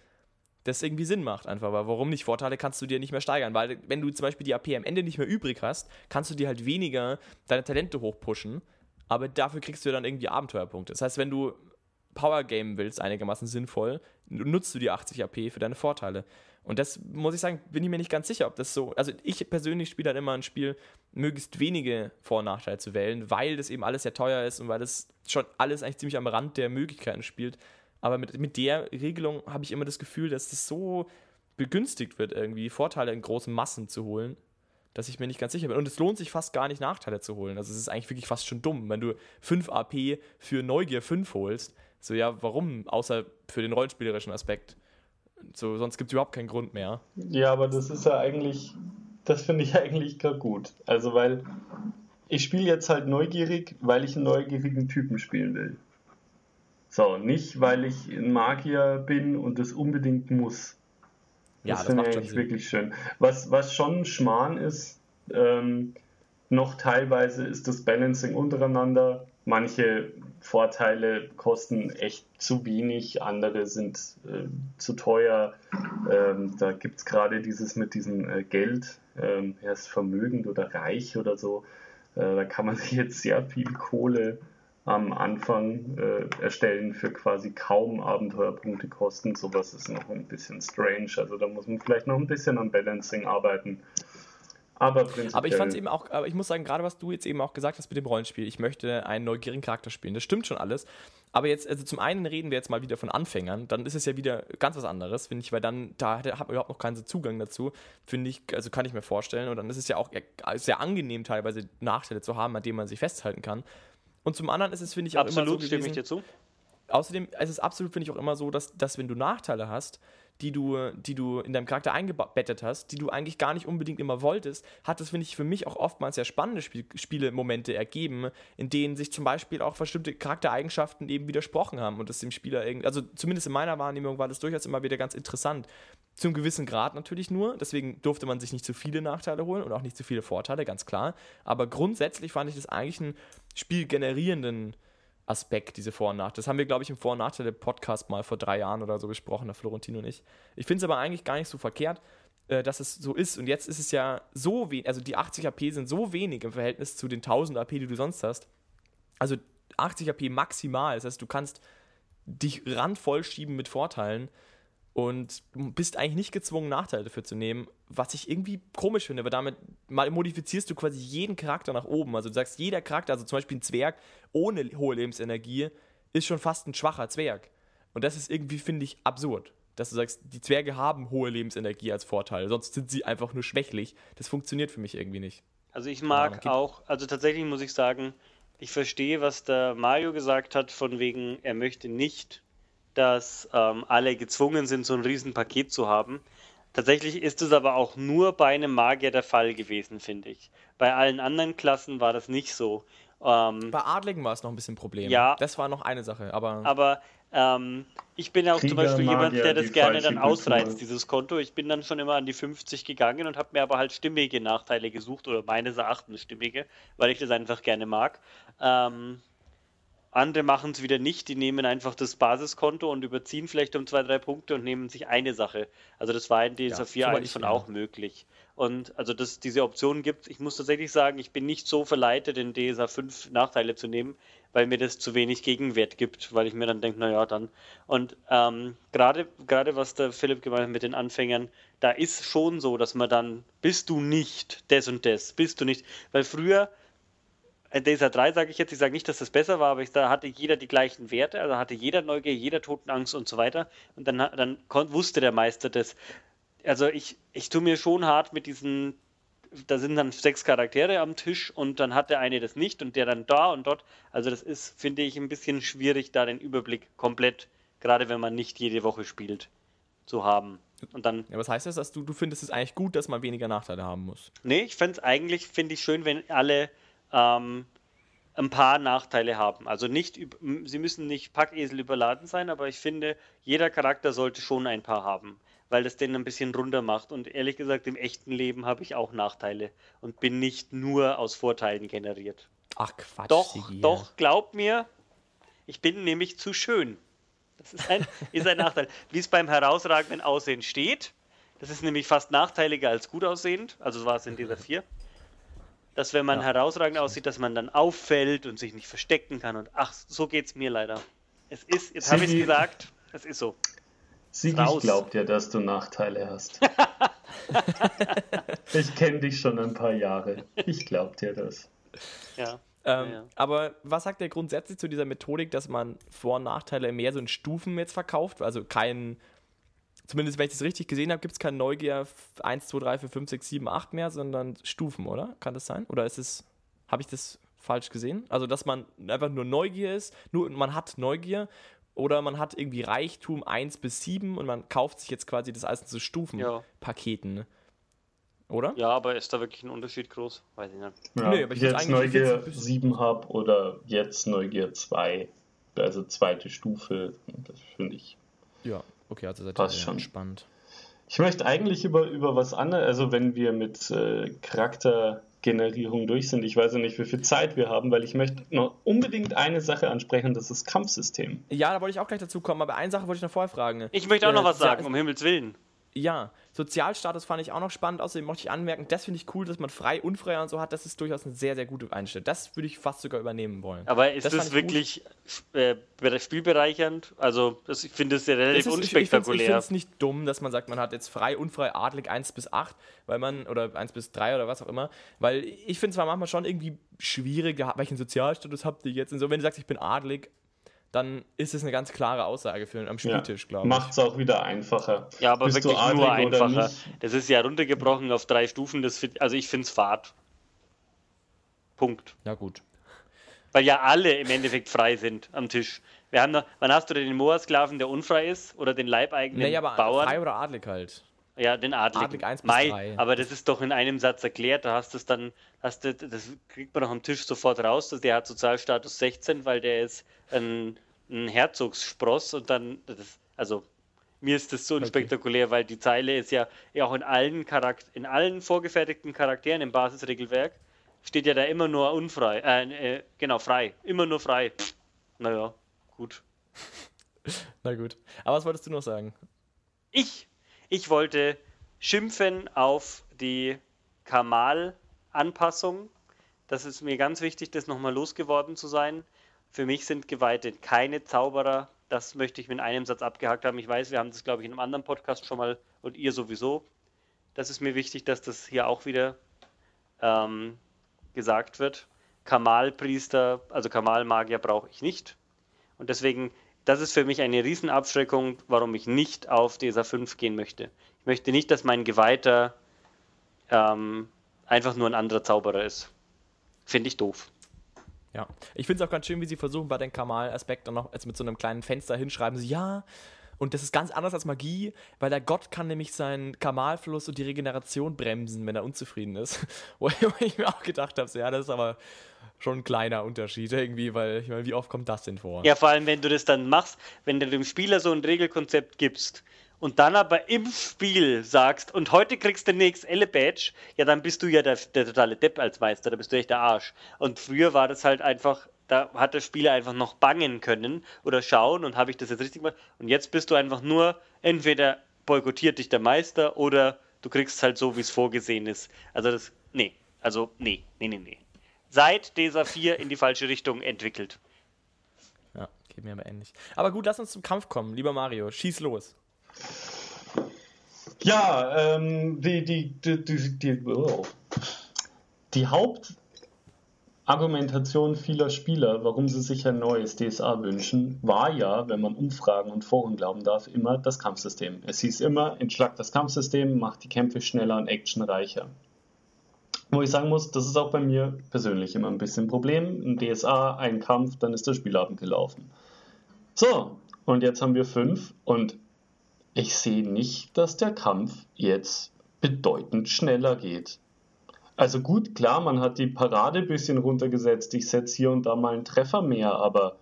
Speaker 2: das irgendwie Sinn macht einfach. Weil warum nicht? Vorteile kannst du dir nicht mehr steigern, weil wenn du zum Beispiel die AP am Ende nicht mehr übrig hast, kannst du dir halt weniger deine Talente hochpushen, aber dafür kriegst du dann irgendwie Abenteuerpunkte. Das heißt, wenn du Power Game willst, einigermaßen sinnvoll, nutzt du die 80 AP für deine Vorteile. Und das muss ich sagen, bin ich mir nicht ganz sicher, ob das so. Also ich persönlich spiele dann immer ein Spiel, möglichst wenige Vor- und Nachteile zu wählen, weil das eben alles sehr teuer ist und weil das schon alles eigentlich ziemlich am Rand der Möglichkeiten spielt. Aber mit, mit der Regelung habe ich immer das Gefühl, dass das so begünstigt wird, irgendwie Vorteile in großen Massen zu holen, dass ich mir nicht ganz sicher bin. Und es lohnt sich fast gar nicht, Nachteile zu holen. Also es ist eigentlich wirklich fast schon dumm, wenn du 5 AP für Neugier 5 holst. So, ja, warum? Außer für den rollenspielerischen Aspekt. So, sonst gibt es überhaupt keinen Grund mehr.
Speaker 4: Ja, aber das ist ja eigentlich, das finde ich eigentlich gar gut. Also, weil ich spiele jetzt halt neugierig, weil ich einen neugierigen Typen spielen will. So, nicht weil ich ein Magier bin und das unbedingt muss.
Speaker 2: Ja,
Speaker 4: das
Speaker 2: das,
Speaker 4: finde ich eigentlich wirklich schön. Was, was schon Schmarrn ist, ähm, noch teilweise ist das Balancing untereinander. Manche Vorteile kosten echt zu wenig, andere sind äh, zu teuer. Ähm, da gibt es gerade dieses mit diesem äh, Geld, ähm, er ist vermögend oder reich oder so. Äh, da kann man sich jetzt sehr viel Kohle am Anfang äh, erstellen für quasi kaum Abenteuerpunkte kosten. Sowas ist noch ein bisschen strange. Also da muss man vielleicht noch ein bisschen am Balancing arbeiten. Aber prinzipiell.
Speaker 2: Aber ich fand es eben auch, aber ich muss sagen, gerade was du jetzt eben auch gesagt hast mit dem Rollenspiel, ich möchte einen neugierigen Charakter spielen. Das stimmt schon alles. Aber jetzt, also zum einen reden wir jetzt mal wieder von Anfängern, dann ist es ja wieder ganz was anderes, finde ich, weil dann, da hat man überhaupt noch keinen Zugang dazu, finde ich, also kann ich mir vorstellen. Und dann ist es ja auch sehr angenehm, teilweise Nachteile zu haben, an denen man sich festhalten kann. Und zum anderen ist es, finde ich, auch
Speaker 5: Absolut,
Speaker 2: immer so
Speaker 5: stimme
Speaker 2: gewesen,
Speaker 5: ich dir zu.
Speaker 2: Außerdem ist es absolut, finde ich, auch immer so, dass, dass wenn du Nachteile hast, die du, die du in deinem Charakter eingebettet hast, die du eigentlich gar nicht unbedingt immer wolltest, hat das, finde ich, für mich auch oftmals sehr spannende Spiel Spielemomente ergeben, in denen sich zum Beispiel auch bestimmte Charaktereigenschaften eben widersprochen haben und das dem Spieler irgendwie, also zumindest in meiner Wahrnehmung war das durchaus immer wieder ganz interessant. Zum gewissen Grad natürlich nur, deswegen durfte man sich nicht zu viele Nachteile holen und auch nicht zu viele Vorteile, ganz klar. Aber grundsätzlich fand ich das eigentlich einen spielgenerierenden Aspekt, diese Vor- und Nachteile. Das haben wir, glaube ich, im Vor- und Nachteile-Podcast mal vor drei Jahren oder so besprochen, der Florentin und ich. Ich finde es aber eigentlich gar nicht so verkehrt, äh, dass es so ist. Und jetzt ist es ja so wenig, also die 80 AP sind so wenig im Verhältnis zu den 1000 AP, die du sonst hast. Also 80 AP maximal. Das heißt, du kannst dich randvoll schieben mit Vorteilen und bist eigentlich nicht gezwungen, Nachteile dafür zu nehmen, was ich irgendwie komisch finde, weil damit mal modifizierst du quasi jeden Charakter nach oben. Also du sagst, jeder Charakter, also zum Beispiel ein Zwerg ohne hohe Lebensenergie, ist schon fast ein schwacher Zwerg. Und das ist irgendwie, finde ich, absurd. Dass du sagst, die Zwerge haben hohe Lebensenergie als Vorteil, sonst sind sie einfach nur schwächlich. Das funktioniert für mich irgendwie nicht.
Speaker 5: Also ich mag
Speaker 2: gibt-
Speaker 5: auch, also tatsächlich muss ich sagen, ich verstehe, was der Mario gesagt hat, von wegen, er möchte nicht, dass ähm, alle gezwungen sind, so ein Riesenpaket zu haben. Tatsächlich ist es aber auch nur bei einem Magier der Fall gewesen, finde ich. Bei allen anderen Klassen war das nicht so. Ähm,
Speaker 2: Bei Adligen war es noch ein bisschen ein Problem.
Speaker 5: Ja.
Speaker 2: Das war noch eine Sache, aber.
Speaker 5: aber ähm, ich bin ja auch zum
Speaker 4: Krieger,
Speaker 5: Beispiel jemand,
Speaker 4: Magier,
Speaker 5: der das gerne dann ausreizt, dieses Konto. Ich bin dann schon immer an die 50 gegangen und habe mir aber halt stimmige Nachteile gesucht oder meines Erachtens stimmige, weil ich das einfach gerne mag. Ähm, andere machen es wieder nicht, die nehmen einfach das Basiskonto und überziehen vielleicht um zwei, drei Punkte und nehmen sich eine Sache. Also das war in DSA 4
Speaker 2: so war
Speaker 5: eigentlich
Speaker 2: ich,
Speaker 5: schon
Speaker 2: ja.
Speaker 5: auch möglich. Und also dass diese Option gibt, ich muss tatsächlich sagen, ich bin nicht so verleitet, in DSA 5 Nachteile zu nehmen, weil mir das zu wenig Gegenwert gibt, weil ich mir dann denke, naja, dann. Und ähm, gerade gerade was der Philipp gemeint hat mit den Anfängern, da ist schon so, dass man dann, bist du nicht das und das, bist du nicht. Weil früher äh, DSA 3 sage ich jetzt, ich sage nicht, dass das besser war, aber ich, da hatte jeder die gleichen Werte, also hatte jeder Neugier, jeder Totenangst und so weiter. Und dann, dann wusste der Meister das. Also ich, ich tue mir schon hart mit diesen, da sind dann sechs Charaktere am Tisch und dann hat der eine das nicht und der dann da und dort. Also das ist, finde ich, ein bisschen schwierig, da den Überblick komplett, gerade wenn man nicht jede Woche spielt, zu haben. Und dann.
Speaker 2: Ja, was heißt das, dass du, du findest es eigentlich gut, dass man weniger Nachteile haben muss?
Speaker 5: Nee, ich fände es eigentlich, finde ich schön, wenn alle ähm, ein paar Nachteile haben. Also nicht, sie müssen nicht Packesel überladen sein, aber ich finde, jeder Charakter sollte schon ein paar haben, weil das den ein bisschen runter macht. Und ehrlich gesagt, im echten Leben habe ich auch Nachteile und bin nicht nur aus Vorteilen generiert.
Speaker 2: Ach Quatsch.
Speaker 5: Doch, Sigi, doch, glaub mir, ich bin nämlich zu schön. Das ist ein, ist ein Nachteil. Wie es beim herausragenden Aussehen steht, das ist nämlich fast nachteiliger als gut aussehend, also so war es in dieser 4 dass wenn man ja. herausragend aussieht, dass man dann auffällt und sich nicht verstecken kann. Und ach, so geht es mir leider. Es ist, jetzt habe ich es gesagt, es ist so.
Speaker 4: Sigi glaubt ja, dass du Nachteile hast. ich kenne dich schon ein paar Jahre. Ich glaube dir das.
Speaker 2: Ja. Ähm, ja. Aber was sagt der grundsätzlich zu dieser Methodik, dass man Vor- und Nachteile mehr so in Stufen jetzt verkauft? Also kein zumindest wenn ich das richtig gesehen habe, gibt es kein Neugier 1, 2, 3, 4, 5, 6, 7, 8 mehr, sondern Stufen, oder? Kann das sein? Oder ist es, habe ich das falsch gesehen? Also, dass man einfach nur Neugier ist, nur man hat Neugier oder man hat irgendwie Reichtum 1 bis 7 und man kauft sich jetzt quasi das alles in so Stufenpaketen. Ja. Oder?
Speaker 5: Ja, aber ist da wirklich ein Unterschied groß? Weiß ich nicht.
Speaker 4: Ja, nee, aber ich jetzt Neugier 7 habe oder jetzt Neugier 2, also zweite Stufe, das finde ich.
Speaker 2: Ja, Okay, also seid
Speaker 4: Passt schon.
Speaker 2: spannend.
Speaker 4: Ich möchte eigentlich über, über was anderes, also wenn wir mit äh, Charaktergenerierung durch sind, ich weiß ja nicht, wie viel Zeit wir haben, weil ich möchte noch unbedingt eine Sache ansprechen, das ist das Kampfsystem.
Speaker 2: Ja, da wollte ich auch gleich dazu kommen, aber eine Sache wollte ich noch vorher fragen.
Speaker 5: Ich möchte auch äh, noch was sagen, um Himmels Willen.
Speaker 2: Ja, Sozialstatus fand ich auch noch spannend. Außerdem möchte ich anmerken, das finde ich cool, dass man frei, unfrei und so hat. Das ist durchaus eine sehr, sehr gute Einstellung. Das würde ich fast sogar übernehmen wollen.
Speaker 5: Aber ist das, das wirklich äh, spielbereichernd? Also, das, ich finde es ja relativ ist, unspektakulär.
Speaker 2: Ich finde es nicht dumm, dass man sagt, man hat jetzt frei, unfrei, adlig 1 bis 8, weil man, oder 1 bis 3 oder was auch immer. Weil ich finde es zwar manchmal schon irgendwie schwierig, welchen Sozialstatus habt ihr jetzt? Und so, wenn du sagst, ich bin adlig, dann ist es eine ganz klare Aussage für am Spieltisch, ja, glaube ich.
Speaker 4: Macht es auch wieder einfacher.
Speaker 5: Ja, aber Bist wirklich nur einfacher. Das ist ja runtergebrochen auf drei Stufen. Das also ich finde es Fahrt. Punkt.
Speaker 2: Ja, gut.
Speaker 5: Weil ja alle im Endeffekt frei sind am Tisch. Wir haben noch, wann hast du denn den Moa-Sklaven, der unfrei ist? Oder den leibeigenen naja, aber Bauern?
Speaker 2: Frei oder adlig halt.
Speaker 5: Ja, den Adlig.
Speaker 2: Adlig 1 bis
Speaker 5: Mai, 3. Aber das ist doch in einem Satz erklärt. Da hast du es dann, hast du, das kriegt man doch am Tisch sofort raus. Dass der hat Sozialstatus 16, weil der ist ein, ein Herzogsspross und dann, das, also mir ist das so unspektakulär, okay. weil die Zeile ist ja, ja auch in allen Charakter, in allen vorgefertigten Charakteren im Basisregelwerk steht ja da immer nur unfrei, äh, äh, genau, frei, immer nur frei. Naja, gut.
Speaker 2: Na gut. Aber was wolltest du noch sagen?
Speaker 5: Ich, ich wollte schimpfen auf die Kamal-Anpassung. Das ist mir ganz wichtig, das nochmal losgeworden zu sein. Für mich sind Geweihte keine Zauberer. Das möchte ich mit einem Satz abgehakt haben. Ich weiß, wir haben das, glaube ich, in einem anderen Podcast schon mal und ihr sowieso. Das ist mir wichtig, dass das hier auch wieder ähm, gesagt wird. Kamalpriester, also Kamalmagier brauche ich nicht. Und deswegen, das ist für mich eine Riesenabschreckung, warum ich nicht auf DSA 5 gehen möchte. Ich möchte nicht, dass mein Geweihter ähm, einfach nur ein anderer Zauberer ist. Finde ich doof.
Speaker 2: Ja, ich finde es auch ganz schön, wie sie versuchen, bei den Kamal-Aspekt dann noch jetzt mit so einem kleinen Fenster hinschreiben, sie, ja, und das ist ganz anders als Magie, weil der Gott kann nämlich seinen Kamalfluss und die Regeneration bremsen, wenn er unzufrieden ist. Wo ich mir auch gedacht habe, so, ja, das ist aber schon ein kleiner Unterschied irgendwie, weil ich meine, wie oft kommt das denn vor?
Speaker 5: Ja, vor allem, wenn du das dann machst, wenn du dem Spieler so ein Regelkonzept gibst und dann aber im Spiel sagst, und heute kriegst du den Elle-Badge, ja, dann bist du ja der, der totale Depp als Meister, da bist du echt der Arsch. Und früher war das halt einfach, da hat der Spieler einfach noch bangen können oder schauen und habe ich das jetzt richtig gemacht. Und jetzt bist du einfach nur, entweder boykottiert dich der Meister oder du kriegst halt so, wie es vorgesehen ist. Also das, nee, also nee, nee, nee, nee. Seit DESA 4 in die falsche Richtung entwickelt.
Speaker 2: Ja, geht mir aber ähnlich. Aber gut, lass uns zum Kampf kommen, lieber Mario. Schieß los.
Speaker 4: Ja, ähm, die, die, die, die, die, oh. die Hauptart Argumentation vieler Spieler, warum sie sich ein neues DSA wünschen, war ja, wenn man Umfragen und Foren glauben darf, immer das Kampfsystem. Es hieß immer, entschlagt das Kampfsystem, macht die Kämpfe schneller und actionreicher. Wo ich sagen muss, das ist auch bei mir persönlich immer ein bisschen ein Problem. Ein DSA, ein Kampf, dann ist der Spielabend gelaufen. So, und jetzt haben wir fünf und ich sehe nicht, dass der Kampf jetzt bedeutend schneller geht. Also gut, klar, man hat die Parade ein bisschen runtergesetzt. Ich setze hier und da mal einen Treffer mehr, aber.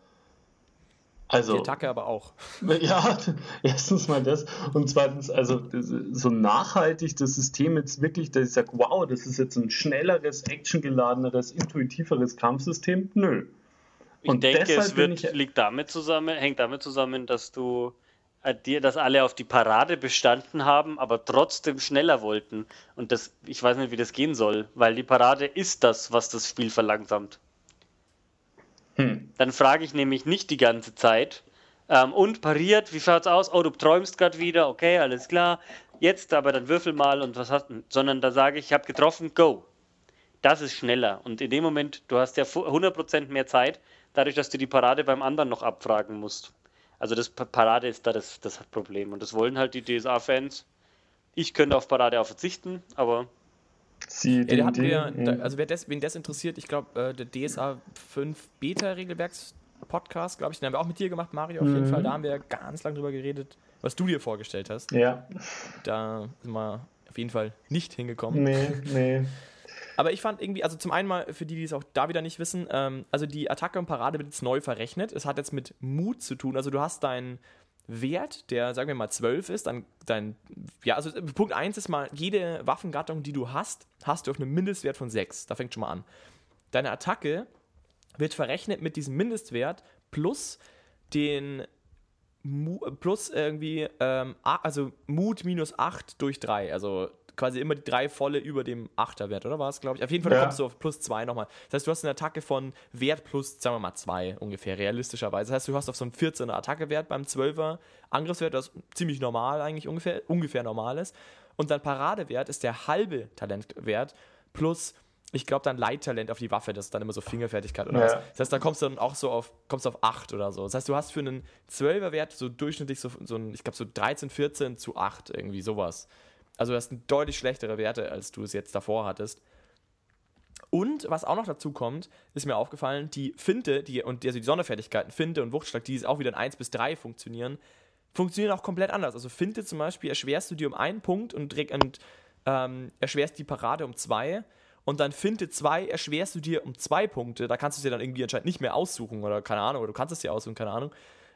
Speaker 4: Also,
Speaker 2: die Attacke aber auch.
Speaker 4: Ja, erstens mal das. Und zweitens, also so nachhaltig das System jetzt wirklich, dass ich sage, wow, das ist jetzt ein schnelleres, actiongeladeneres, intuitiveres Kampfsystem. Nö.
Speaker 5: Ich und denke, es wird, liegt damit zusammen, hängt damit zusammen, dass du dass alle auf die Parade bestanden haben, aber trotzdem schneller wollten. Und das, ich weiß nicht, wie das gehen soll, weil die Parade ist das, was das Spiel verlangsamt. Hm. Dann frage ich nämlich nicht die ganze Zeit. Ähm, und pariert, wie schaut's aus? Oh, du träumst gerade wieder, okay, alles klar. Jetzt aber dann würfel mal und was hast du? Sondern da sage ich, ich habe getroffen, go. Das ist schneller. Und in dem Moment, du hast ja 100% mehr Zeit, dadurch, dass du die Parade beim anderen noch abfragen musst. Also das Parade ist da das, das Problem. Und das wollen halt die DSA-Fans. Ich könnte auf Parade auch verzichten, aber.
Speaker 2: Sie, ja, hatten wir, da, also wer das, wen das interessiert, ich glaube, äh, der DSA 5 Beta-Regelwerks-Podcast, glaube ich, den haben wir auch mit dir gemacht, Mario, auf mhm. jeden Fall. Da haben wir ganz lange drüber geredet, was du dir vorgestellt hast.
Speaker 4: Ja.
Speaker 2: Da sind wir auf jeden Fall nicht hingekommen.
Speaker 4: Nee, nee.
Speaker 2: Aber ich fand irgendwie, also zum einen mal für die, die es auch da wieder nicht wissen, ähm, also die Attacke und Parade wird jetzt neu verrechnet. Es hat jetzt mit Mut zu tun. Also du hast deinen Wert, der sagen wir mal 12 ist, dann dein, ja, also Punkt 1 ist mal, jede Waffengattung, die du hast, hast du auf einem Mindestwert von 6. Da fängt schon mal an. Deine Attacke wird verrechnet mit diesem Mindestwert plus den plus irgendwie, ähm, also Mut minus 8 durch 3. Also quasi immer die drei volle über dem Achterwert, oder war es, glaube ich? Auf jeden Fall ja. kommst du auf plus zwei nochmal. Das heißt, du hast eine Attacke von Wert plus, sagen wir mal, zwei ungefähr, realistischerweise. Das heißt, du hast auf so einen 14er Attackewert beim 12er Angriffswert, das ziemlich normal eigentlich, ungefähr, ungefähr normal ist. Und dein Paradewert ist der halbe Talentwert plus ich glaube, dann Leittalent auf die Waffe, das ist dann immer so Fingerfertigkeit oder ja. was. Das heißt, da kommst du dann auch so auf, kommst auf 8 oder so. Das heißt, du hast für einen 12er Wert so durchschnittlich so, so ein, ich glaube, so 13, 14 zu 8, irgendwie sowas. Also du hast deutlich schlechtere Werte, als du es jetzt davor hattest. Und was auch noch dazu kommt, ist mir aufgefallen, die Finte, die, und also die Sonderfertigkeiten, Finte und Wuchtschlag, die auch wieder in 1 bis 3 funktionieren, funktionieren auch komplett anders. Also Finte zum Beispiel erschwerst du dir um einen Punkt und, und ähm, erschwerst die Parade um zwei. Und dann Finte 2 erschwerst du dir um zwei Punkte. Da kannst du es dir dann irgendwie anscheinend nicht mehr aussuchen oder keine Ahnung, oder du kannst es dir aussuchen, keine Ahnung.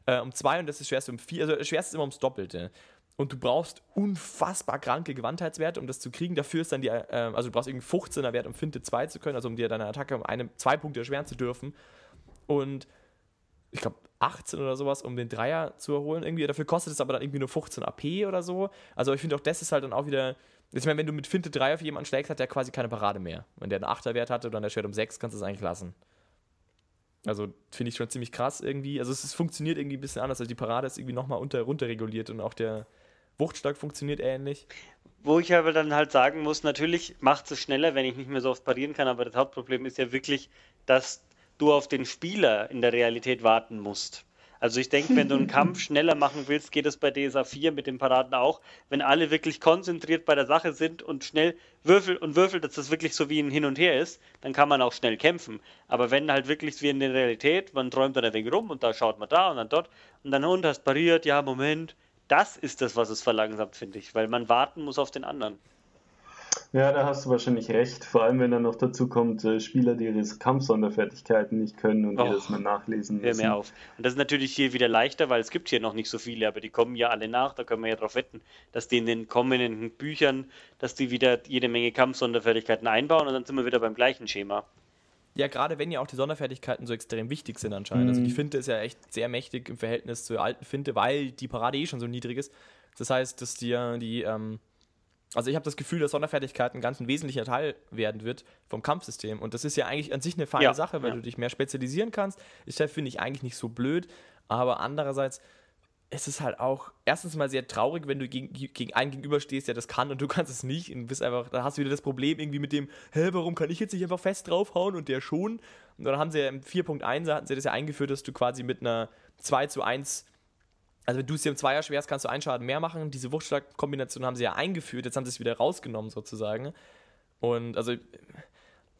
Speaker 2: Äh, um zwei und das erschwerst du um vier. Also erschwerst es immer ums Doppelte und du brauchst unfassbar kranke Gewandheitswerte, um das zu kriegen. Dafür ist dann die, äh, also du brauchst irgendwie 15er Wert, um Finte 2 zu können, also um dir deine Attacke um eine, zwei Punkte erschweren zu dürfen. Und ich glaube 18 oder sowas, um den Dreier zu erholen irgendwie. Dafür kostet es aber dann irgendwie nur 15 AP oder so. Also ich finde auch, das ist halt dann auch wieder. Ich meine, wenn du mit Finte 3 auf jemanden schlägst, hat der quasi keine Parade mehr. Wenn der einen 8er Wert hatte oder der Schwert um 6, kannst du es eigentlich lassen. Also finde ich schon ziemlich krass irgendwie. Also es, es, funktioniert irgendwie ein bisschen anders. Also die Parade ist irgendwie nochmal unter, runterreguliert und auch der, Wuchtstark funktioniert ähnlich.
Speaker 5: Wo ich aber dann halt sagen muss, natürlich macht es schneller, wenn ich nicht mehr so oft parieren kann, aber das Hauptproblem ist ja wirklich, dass du auf den Spieler in der Realität warten musst. Also ich denke, wenn du einen Kampf schneller machen willst, geht es bei DSA 4 mit den Paraden auch. Wenn alle wirklich konzentriert bei der Sache sind und schnell würfel und würfel, dass das wirklich so wie ein Hin und Her ist, dann kann man auch schnell kämpfen. Aber wenn halt wirklich wie in der Realität, man träumt dann ein wenig rum und da schaut man da und dann dort und dann und hast pariert, ja, Moment, das ist das, was es verlangsamt, finde ich, weil man warten muss auf den anderen.
Speaker 4: Ja, da hast du wahrscheinlich recht. Vor allem, wenn dann noch dazu kommt, äh, Spieler, die ihre Kampfsonderfertigkeiten nicht können und oh, jedes Mal nachlesen
Speaker 5: müssen. Hör mir auf. Und das ist natürlich hier wieder leichter, weil es gibt hier noch nicht so viele, aber die kommen ja alle nach. Da können wir ja darauf wetten, dass die in den kommenden Büchern, dass die wieder jede Menge Kampfsonderfertigkeiten einbauen und dann sind wir wieder beim gleichen Schema.
Speaker 2: Ja, gerade wenn ja auch die Sonderfertigkeiten so extrem wichtig sind anscheinend. Mhm. Also die mhm. Finte ist ja echt sehr mächtig im Verhältnis zur alten Finte, weil die Parade eh schon so niedrig ist. Das heißt, dass dir die, ähm, also ich habe das Gefühl, dass Sonderfertigkeiten ganz ein wesentlicher Teil werden wird vom Kampfsystem. Und das ist ja eigentlich an sich eine feine ja, Sache, weil ja. du dich mehr spezialisieren kannst. Ist ja, finde ich, eigentlich nicht so blöd. Aber andererseits es ist halt auch erstens mal sehr traurig, wenn du gegen, gegen einen gegenüberstehst, der das kann und du kannst es nicht und bist einfach, da hast du wieder das Problem irgendwie mit dem, hä, warum kann ich jetzt nicht einfach fest draufhauen und der schon? Und dann haben sie ja im 4.1 hatten sie das ja eingeführt, dass du quasi mit einer 2 zu 1 also wenn du es dir im Zweier schwerst, kannst du einen Schaden mehr machen. Diese Wuchtschlag-Kombination haben sie ja eingeführt, jetzt haben sie es wieder rausgenommen sozusagen. Und also,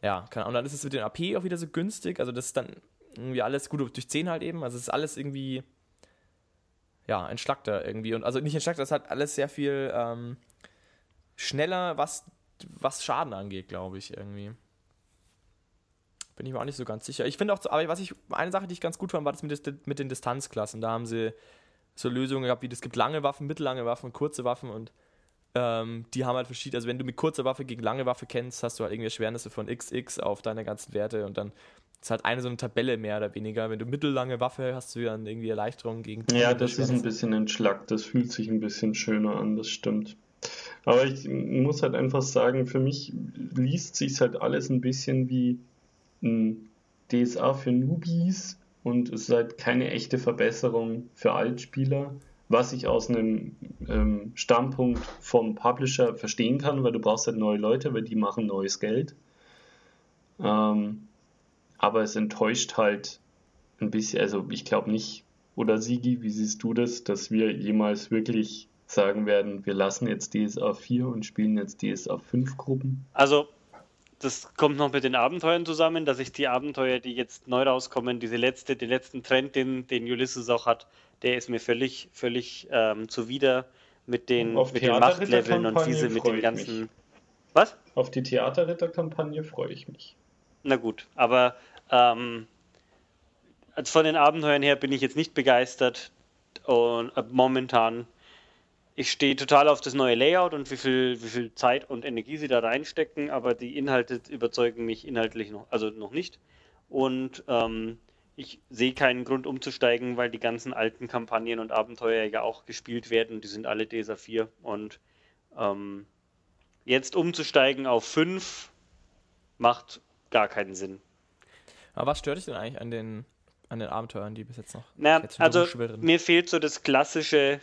Speaker 2: ja, keine Ahnung. Und dann ist es mit dem AP auch wieder so günstig. Also das ist dann irgendwie alles gut durch 10 halt eben. Also es ist alles irgendwie ja, entschlackter irgendwie. Und also nicht entschlackter, das hat alles sehr viel ähm, schneller, was, was Schaden angeht, glaube ich, irgendwie. Bin ich mir auch nicht so ganz sicher. Ich finde auch, aber was ich, eine Sache, die ich ganz gut fand, war das mit, mit den Distanzklassen. Da haben sie so Lösungen gehabt, wie es gibt lange Waffen, mittellange Waffen kurze Waffen und ähm, die haben halt verschiedene, also wenn du mit kurzer Waffe gegen lange Waffe kennst, hast du halt irgendwie Schwernisse von XX auf deine ganzen Werte und dann ist halt eine so eine Tabelle mehr oder weniger. Wenn du mittellange Waffe hast, du dann irgendwie Erleichterungen gegen.
Speaker 4: Ja, das ist ein bisschen entschlackt. Das fühlt sich ein bisschen schöner an, das stimmt. Aber ich muss halt einfach sagen, für mich liest sich halt alles ein bisschen wie ein DSA für Newbies und es ist halt keine echte Verbesserung für Altspieler, was ich aus einem ähm, Standpunkt vom Publisher verstehen kann, weil du brauchst halt neue Leute, weil die machen neues Geld. Ähm, aber es enttäuscht halt ein bisschen, also ich glaube nicht, oder Sigi, wie siehst du das, dass wir jemals wirklich sagen werden, wir lassen jetzt DSA 4 und spielen jetzt DSA 5 Gruppen?
Speaker 5: Also, das kommt noch mit den Abenteuern zusammen, dass ich die Abenteuer, die jetzt neu rauskommen, diese letzte, den letzten Trend, den, den Ulysses auch hat, der ist mir völlig, völlig ähm, zuwider mit den, mit den Machtleveln und diese mit den ganzen.
Speaker 4: Mich. Was? Auf die Theaterritterkampagne freue ich mich.
Speaker 5: Na gut, aber ähm, also von den Abenteuern her bin ich jetzt nicht begeistert und äh, momentan. Ich stehe total auf das neue Layout und wie viel, wie viel Zeit und Energie sie da reinstecken, aber die Inhalte überzeugen mich inhaltlich noch, also noch nicht. Und ähm, ich sehe keinen Grund umzusteigen, weil die ganzen alten Kampagnen und Abenteuer ja auch gespielt werden. Die sind alle DSA 4 und ähm, jetzt umzusteigen auf 5 macht gar keinen Sinn.
Speaker 2: Aber was stört dich denn eigentlich an den, an den Abenteuern, die bis jetzt noch?
Speaker 5: Na, also mir fehlt so das klassische,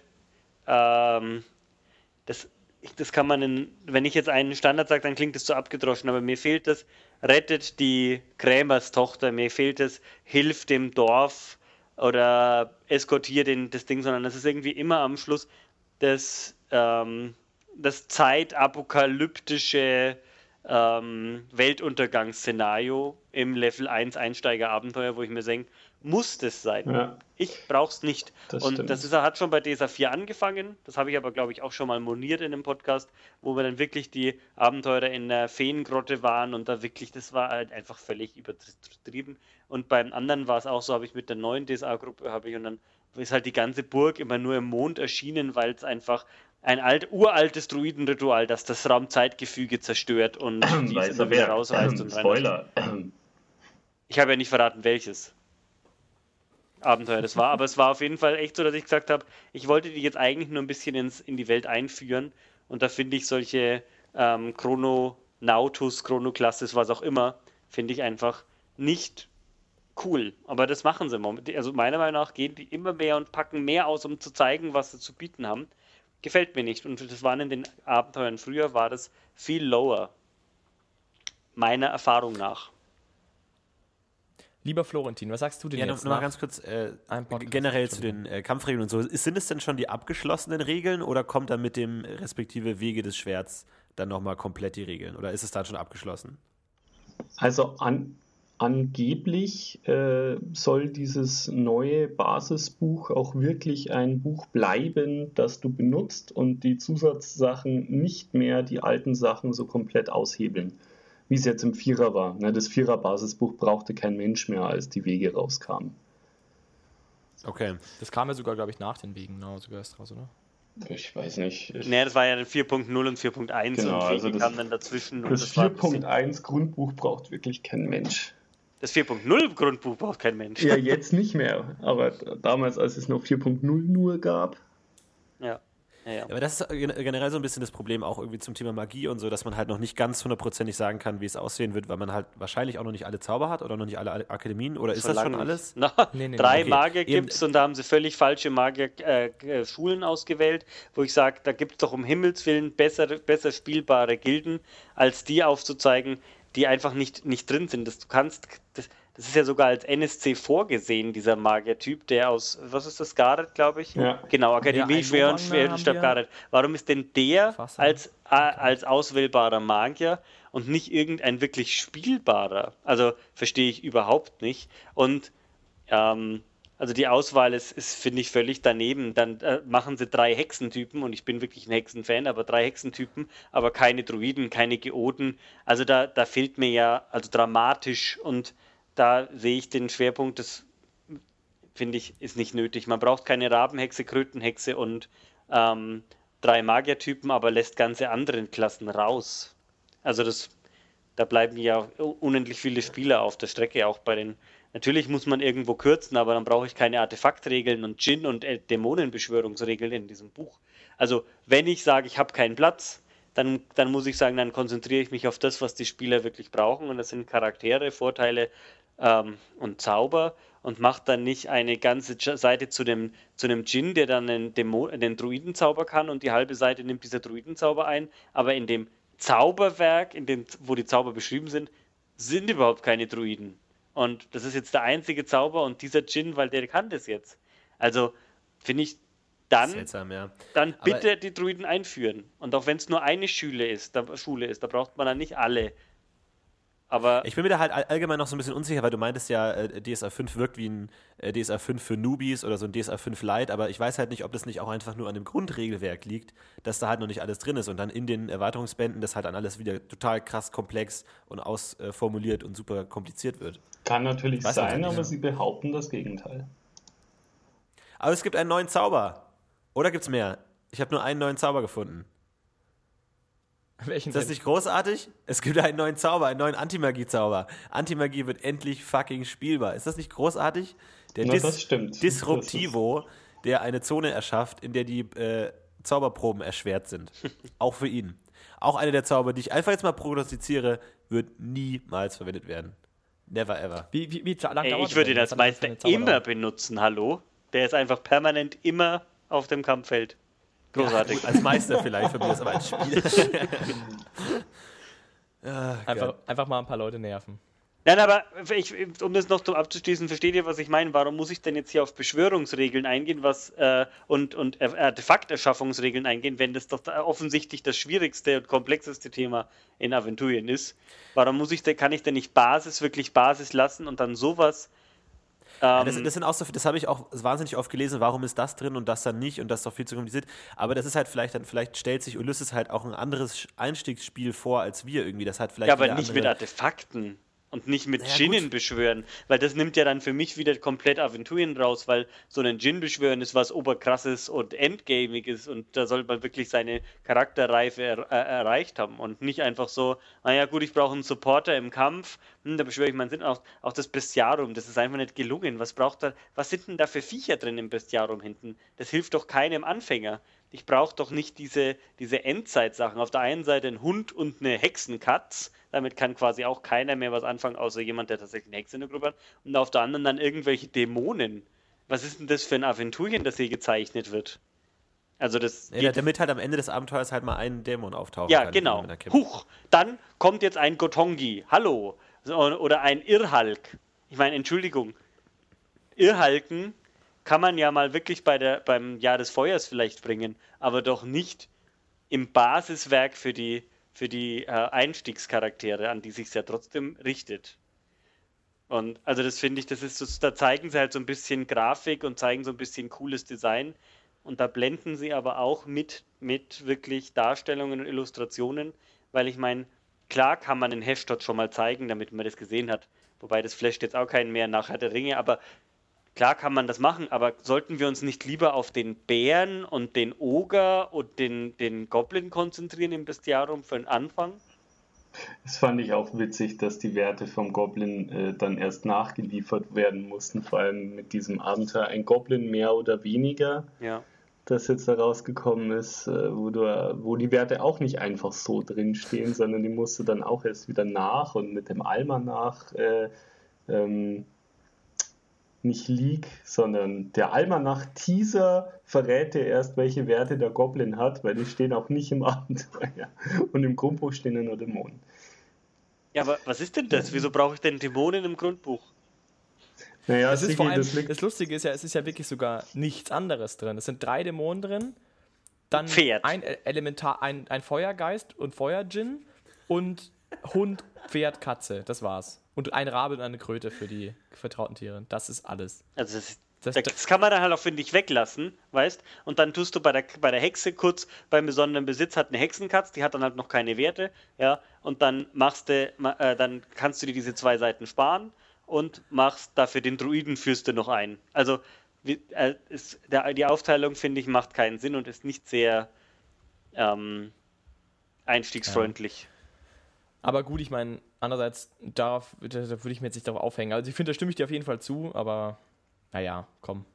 Speaker 5: ähm, das, das kann man, in, wenn ich jetzt einen Standard sage, dann klingt das so abgedroschen, aber mir fehlt das, rettet die Krämerstochter, mir fehlt das, hilft dem Dorf oder eskortiert den, das Ding, sondern das ist irgendwie immer am Schluss das, ähm, das zeitapokalyptische ähm, Weltuntergangsszenario im Level 1 Einsteiger-Abenteuer, wo ich mir denke, muss das sein? Ja. Ich brauch's nicht. Das und stimmt. das ist, hat schon bei DSA 4 angefangen. Das habe ich aber, glaube ich, auch schon mal moniert in dem Podcast, wo wir dann wirklich die Abenteurer in der Feengrotte waren und da wirklich, das war halt einfach völlig übertrieben. Und beim anderen war es auch so, habe ich mit der neuen DSA-Gruppe, habe ich und dann ist halt die ganze Burg immer nur im Mond erschienen, weil es einfach ein alt, uraltes Druidenritual, das das Raumzeitgefüge zerstört und
Speaker 4: immer wieder rausreißt. und Spoiler.
Speaker 5: Ich habe ja nicht verraten, welches Abenteuer das war, aber es war auf jeden Fall echt so, dass ich gesagt habe, ich wollte die jetzt eigentlich nur ein bisschen ins, in die Welt einführen und da finde ich solche ähm, Chrononautus, Chronoklasses, was auch immer, finde ich einfach nicht cool. Aber das machen sie momentan. Also meiner Meinung nach gehen die immer mehr und packen mehr aus, um zu zeigen, was sie zu bieten haben gefällt mir nicht. Und das waren in den Abenteuern früher, war das viel lower. Meiner Erfahrung nach.
Speaker 2: Lieber Florentin, was sagst du denn
Speaker 3: ja,
Speaker 2: jetzt?
Speaker 3: Ja, noch, mal ganz kurz äh, generell zu den äh, Kampfregeln und so. Sind es denn schon die abgeschlossenen Regeln oder kommt dann mit dem respektive Wege des Schwerts dann nochmal komplett die Regeln? Oder ist es dann schon abgeschlossen?
Speaker 4: Also an, angeblich äh, soll dieses neue Basisbuch auch wirklich ein Buch bleiben, das du benutzt und die Zusatzsachen nicht mehr die alten Sachen so komplett aushebeln, wie es jetzt im Vierer war. Ne, das Vierer-Basisbuch brauchte kein Mensch mehr, als die Wege rauskamen.
Speaker 2: Okay. Das kam ja sogar, glaube ich, nach den Wegen, genau, sogar erst raus, oder?
Speaker 4: Ich weiß nicht. Ich
Speaker 5: nee, das war ja 4.0 und 4.1
Speaker 4: genau,
Speaker 5: und
Speaker 4: also das,
Speaker 5: kam dann dazwischen.
Speaker 4: Das, das 4.1 Grundbuch braucht wirklich kein Mensch.
Speaker 5: Das 4.0 Grundbuch braucht kein Mensch.
Speaker 4: Ja, jetzt nicht mehr. Aber damals, als es noch 4.0 nur gab.
Speaker 5: Ja. Ja, ja.
Speaker 3: Aber das ist generell so ein bisschen das Problem auch irgendwie zum Thema Magie und so, dass man halt noch nicht ganz hundertprozentig sagen kann, wie es aussehen wird, weil man halt wahrscheinlich auch noch nicht alle Zauber hat oder noch nicht alle Akademien. Oder ist das schon alles?
Speaker 5: nicht. Na,
Speaker 2: Nee, nee,
Speaker 5: drei
Speaker 3: okay.
Speaker 5: Magier gibt es und da haben sie völlig falsche Magier-Schulen ausgewählt, wo ich sage, da gibt es doch um Himmels Willen bessere, besser spielbare Gilden, als die aufzuzeigen, die einfach nicht, nicht drin sind. Das, du kannst, das, das ist ja sogar als NSC vorgesehen, dieser Magiertyp, der aus, was ist das, Gareth, glaube ich?
Speaker 4: Ja.
Speaker 5: Genau, Akademie,
Speaker 2: Ja,
Speaker 5: Schwer und
Speaker 2: Einwohner
Speaker 5: Schwerenstab
Speaker 2: haben wir.
Speaker 5: Gareth. Warum ist denn der
Speaker 2: Fast,
Speaker 5: als, als auswählbarer Magier und nicht irgendein wirklich spielbarer? Also verstehe ich überhaupt nicht. Und ähm, also die Auswahl ist, ist finde ich, völlig daneben. Dann äh, machen sie drei Hexentypen und ich bin wirklich ein Hexenfan, aber drei Hexentypen, aber keine Druiden, keine Geoden. Also da, da fehlt mir ja, also dramatisch und da sehe ich den Schwerpunkt, das finde ich, ist nicht nötig. Man braucht keine Rabenhexe, Krötenhexe und ähm, drei Magiertypen, aber lässt ganze anderen Klassen raus. Also das, da bleiben ja unendlich viele Spieler auf der Strecke, auch bei den. Natürlich muss man irgendwo kürzen, aber dann brauche ich keine Artefaktregeln und Djinn- und Dämonenbeschwörungsregeln in diesem Buch. Also, wenn ich sage, ich habe keinen Platz, dann, dann muss ich sagen, dann konzentriere ich mich auf das, was die Spieler wirklich brauchen. Und das sind Charaktere, Vorteile ähm, und Zauber und mache dann nicht eine ganze Seite zu dem, zu einem Djinn, der dann einen, Dämon, einen Druidenzauber kann und die halbe Seite nimmt dieser Druidenzauber ein. Aber in dem Zauberwerk, in dem, wo die Zauber beschrieben sind, sind überhaupt keine Druiden. Und das ist jetzt der einzige Zauber und dieser Djinn, weil der kann das jetzt. Also finde ich dann
Speaker 3: Seltsam, ja.
Speaker 5: dann
Speaker 3: Aber-
Speaker 5: bitte die Druiden einführen. Und auch wenn es nur eine Schule ist, da, Schule ist, da braucht man dann nicht alle. Aber
Speaker 3: Ich bin mir da halt all- allgemein noch so ein bisschen unsicher, weil du meintest ja, äh, DSA 5 wirkt wie ein äh, DSA 5 für Newbies oder so ein DSA 5 Lite, aber ich weiß halt nicht, ob das nicht auch einfach nur an dem Grundregelwerk liegt, dass da halt noch nicht alles drin ist und dann in den Erweiterungsbänden das halt dann alles wieder total krass komplex und ausformuliert und super kompliziert wird.
Speaker 4: Kann natürlich sein,
Speaker 3: halt nicht.
Speaker 4: aber sie behaupten das Gegenteil.
Speaker 3: Aber es gibt einen neuen Zauber. Oder gibt's mehr? Ich habe nur einen neuen Zauber gefunden.
Speaker 2: Welchen
Speaker 3: Ist das
Speaker 2: denn?
Speaker 3: nicht großartig? Es gibt einen neuen Zauber, einen neuen Antimagie-Zauber. Antimagie wird endlich fucking spielbar. Ist das nicht großartig? Der
Speaker 4: Na,
Speaker 3: Dis
Speaker 4: das stimmt.
Speaker 3: Disruptivo, der eine Zone erschafft, in der die äh, Zauberproben erschwert sind. Auch für ihn. Auch eine der Zauber, die ich einfach jetzt mal prognostiziere, wird niemals verwendet werden. Never ever.
Speaker 2: Wie, wie, wie lange
Speaker 5: ey,
Speaker 2: dauert
Speaker 5: ich würde
Speaker 2: das
Speaker 5: Meister
Speaker 2: Zauberdauer?
Speaker 5: immer benutzen, hallo? Der ist einfach permanent immer auf dem Kampffeld. Großartig.
Speaker 3: Als Meister vielleicht, für mich aber als Spieler. ah,
Speaker 2: Einfach, einfach mal ein paar Leute nerven.
Speaker 5: Nein, aber ich, um das noch zum abzuschließen, versteht ihr, was ich meine? Warum muss ich denn jetzt hier auf Beschwörungsregeln eingehen was, äh, und, und Artefakterschaffungsregeln eingehen, wenn das doch da offensichtlich das schwierigste und komplexeste Thema in Aventurien ist? Warum muss ich denn, kann ich denn nicht Basis, wirklich Basis lassen und dann sowas?
Speaker 3: Ja,
Speaker 5: Ähm,
Speaker 3: das, das sind auch so, das habe ich auch wahnsinnig oft gelesen, warum ist das drin und das dann nicht und das ist doch viel zu kompliziert. Aber das ist halt vielleicht dann, vielleicht stellt sich Ulysses halt auch ein anderes Einstiegsspiel vor als wir irgendwie. Das hat vielleicht
Speaker 5: ja, aber nicht
Speaker 3: andere,
Speaker 5: mit Artefakten und nicht mit
Speaker 3: Naja,
Speaker 5: Djinnen
Speaker 3: gut.
Speaker 5: beschwören, weil das nimmt ja dann für mich wieder komplett Aventurien raus, weil so ein Djinn beschwören ist was oberkrasses und endgamiges und da soll man wirklich seine Charakterreife er, äh, erreicht haben und nicht einfach so, naja gut, ich brauche einen Supporter im Kampf, hm, da beschwöre ich meinen Sinn. Auch, auch das Bestiarum, das ist einfach nicht gelungen. Was braucht da, was sind denn da für Viecher drin im Bestiarum hinten? Das hilft doch keinem Anfänger. Ich brauche doch nicht diese, diese Endzeitsachen. Auf der einen Seite ein Hund und eine Hexenkatz. Damit kann quasi auch keiner mehr was anfangen, außer jemand, der tatsächlich eine Hexe in der Gruppe hat. Und auf der anderen dann irgendwelche Dämonen. Was ist denn das für ein Aventurien, das hier gezeichnet wird? Also das
Speaker 3: Ja, damit halt am Ende des Abenteuers halt mal ein Dämon auftauchen
Speaker 5: ja, genau. Huch, dann kommt jetzt ein Gotongi. Hallo. Oder ein Irrhalk. Ich meine, Entschuldigung. Irrhalken kann man ja mal wirklich bei der, beim Jahr des Feuers vielleicht bringen, aber doch nicht im Basiswerk für die, für die äh, Einstiegscharaktere, an die sich ja trotzdem richtet. Und also das finde ich, das ist so, da zeigen sie halt so ein bisschen Grafik und zeigen so ein bisschen cooles Design. Und da blenden sie aber auch mit, mit wirklich Darstellungen und Illustrationen, weil ich meine, klar kann man den dort schon mal zeigen, damit man das gesehen hat. Wobei das flasht jetzt auch keinen mehr nach Herr der Ringe, aber klar kann man das machen, aber sollten wir uns nicht lieber auf den Bären und den Oger und den, den Goblin konzentrieren im Bestiarum für den Anfang?
Speaker 4: Das fand ich auch witzig, dass die Werte vom Goblin äh, dann erst nachgeliefert werden mussten, vor allem mit diesem Abenteuer. Ein Goblin mehr oder weniger.
Speaker 5: Ja.
Speaker 4: das jetzt da rausgekommen ist, äh, wo, du, wo die Werte auch nicht einfach so drinstehen, sondern die musst du dann auch erst wieder nach und mit dem Almanach äh, ähm, nicht Leak, sondern der Almanach-Teaser verrät dir erst, welche Werte der Goblin hat, weil die stehen auch nicht im Abenteuer. Und im Grundbuch stehen ja nur Dämonen.
Speaker 5: Ja, aber was ist denn das? Wieso brauche ich denn Dämonen im Grundbuch?
Speaker 2: Naja, es ist vor allem, das, das, Lustige ist ja, es ist ja wirklich sogar nichts anderes drin. Es sind drei Dämonen drin, dann Pferd. ein Elementar, ein, ein Feuergeist und Feuergin und Hund, Pferd, Katze. Das war's. Und ein Rabe und eine Kröte für die vertrauten Tiere. Das ist alles.
Speaker 5: Also das, ist, das, das kann man dann halt auch, finde ich, weglassen, weißt? Und dann tust du bei der, bei der Hexe kurz beim besonderen Besitz hat eine Hexenkatz, die hat dann halt noch keine Werte, ja. Und dann machst du, äh, dann kannst du dir diese zwei Seiten sparen und machst dafür den Druidenfürste noch ein. Also wie, äh, ist, der, die Aufteilung, finde ich, macht keinen Sinn und ist nicht sehr ähm, einstiegsfreundlich. Ja.
Speaker 2: Aber gut, ich meine, andererseits, darauf, da, da würde ich mir jetzt nicht darauf aufhängen. Also ich finde, da stimme ich dir auf jeden Fall zu, aber naja, komm.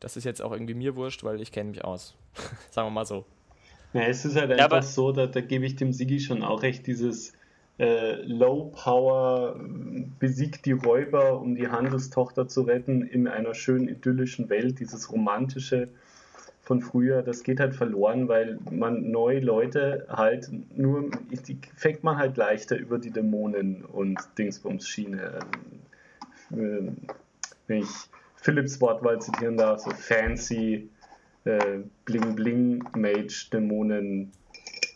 Speaker 2: Das ist jetzt auch irgendwie mir wurscht, weil ich kenne mich aus. Sagen wir mal so.
Speaker 4: Ja, es ist halt einfach ja, so, da, da gebe ich dem Sigi schon auch recht, dieses äh, Low Power besiegt die Räuber, um die Handelstochter zu retten in einer schönen idyllischen Welt, dieses romantische von früher, das geht halt verloren, weil man neue Leute halt nur, die fängt man halt leichter über die Dämonen und Dingsbums-Schiene. Äh, wenn ich Philips Wortwahl zitieren darf, so fancy äh, Bling Bling Mage Dämonen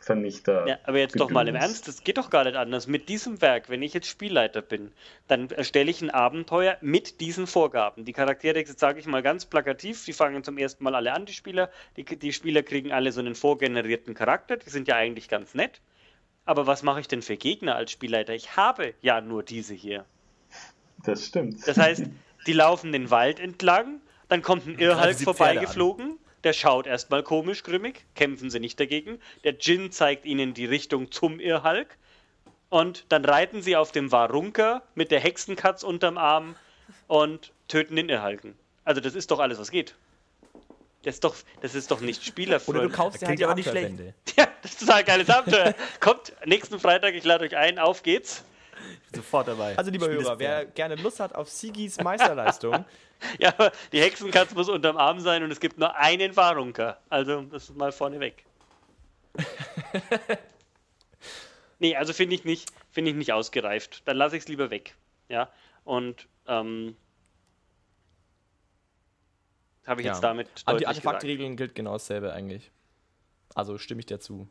Speaker 4: Vernichter.
Speaker 5: Ja, aber jetzt doch mal im Ernst, das geht doch gar nicht anders. Mit diesem Werk, wenn ich jetzt Spielleiter bin, dann erstelle ich ein Abenteuer mit diesen Vorgaben. Die Charaktere, jetzt sage ich mal ganz plakativ, die fangen zum ersten Mal alle an, die Spieler. Die, die Spieler kriegen alle so einen vorgenerierten Charakter, die sind ja eigentlich ganz nett. Aber was mache ich denn für Gegner als Spielleiter? Ich habe ja nur diese hier.
Speaker 4: Das stimmt.
Speaker 5: Das heißt, die laufen den Wald entlang, dann kommt ein Irrhalk vorbeigeflogen der schaut erstmal komisch grimmig, kämpfen sie nicht dagegen. Der Djinn zeigt ihnen die Richtung zum Irrhalk. Und dann reiten sie auf dem Warunker mit der Hexenkatz unterm Arm und töten den Irrhalken. Also das ist doch alles, was geht. Das ist doch, das ist doch nicht spielerfreundlich.
Speaker 2: Oder du kaufst dir halt aber nicht schlecht.
Speaker 5: Ja, das ist total geiles Abenteuer. Kommt nächsten Freitag, ich lade euch ein, auf geht's.
Speaker 2: Sofort dabei. Also, lieber Hörer, wer gerne Lust hat auf Sigis Meisterleistung.
Speaker 5: ja, aber die Hexenkatze muss unterm Arm sein und es gibt nur einen Warunker. Also, das ist mal vorneweg. nee, also finde ich, nicht, find ich nicht ausgereift. Dann lasse ich es lieber weg. Ja, und ähm, habe ich ja. jetzt damit.
Speaker 2: An die Artefaktregeln gilt genau dasselbe eigentlich. Also stimme ich dir zu.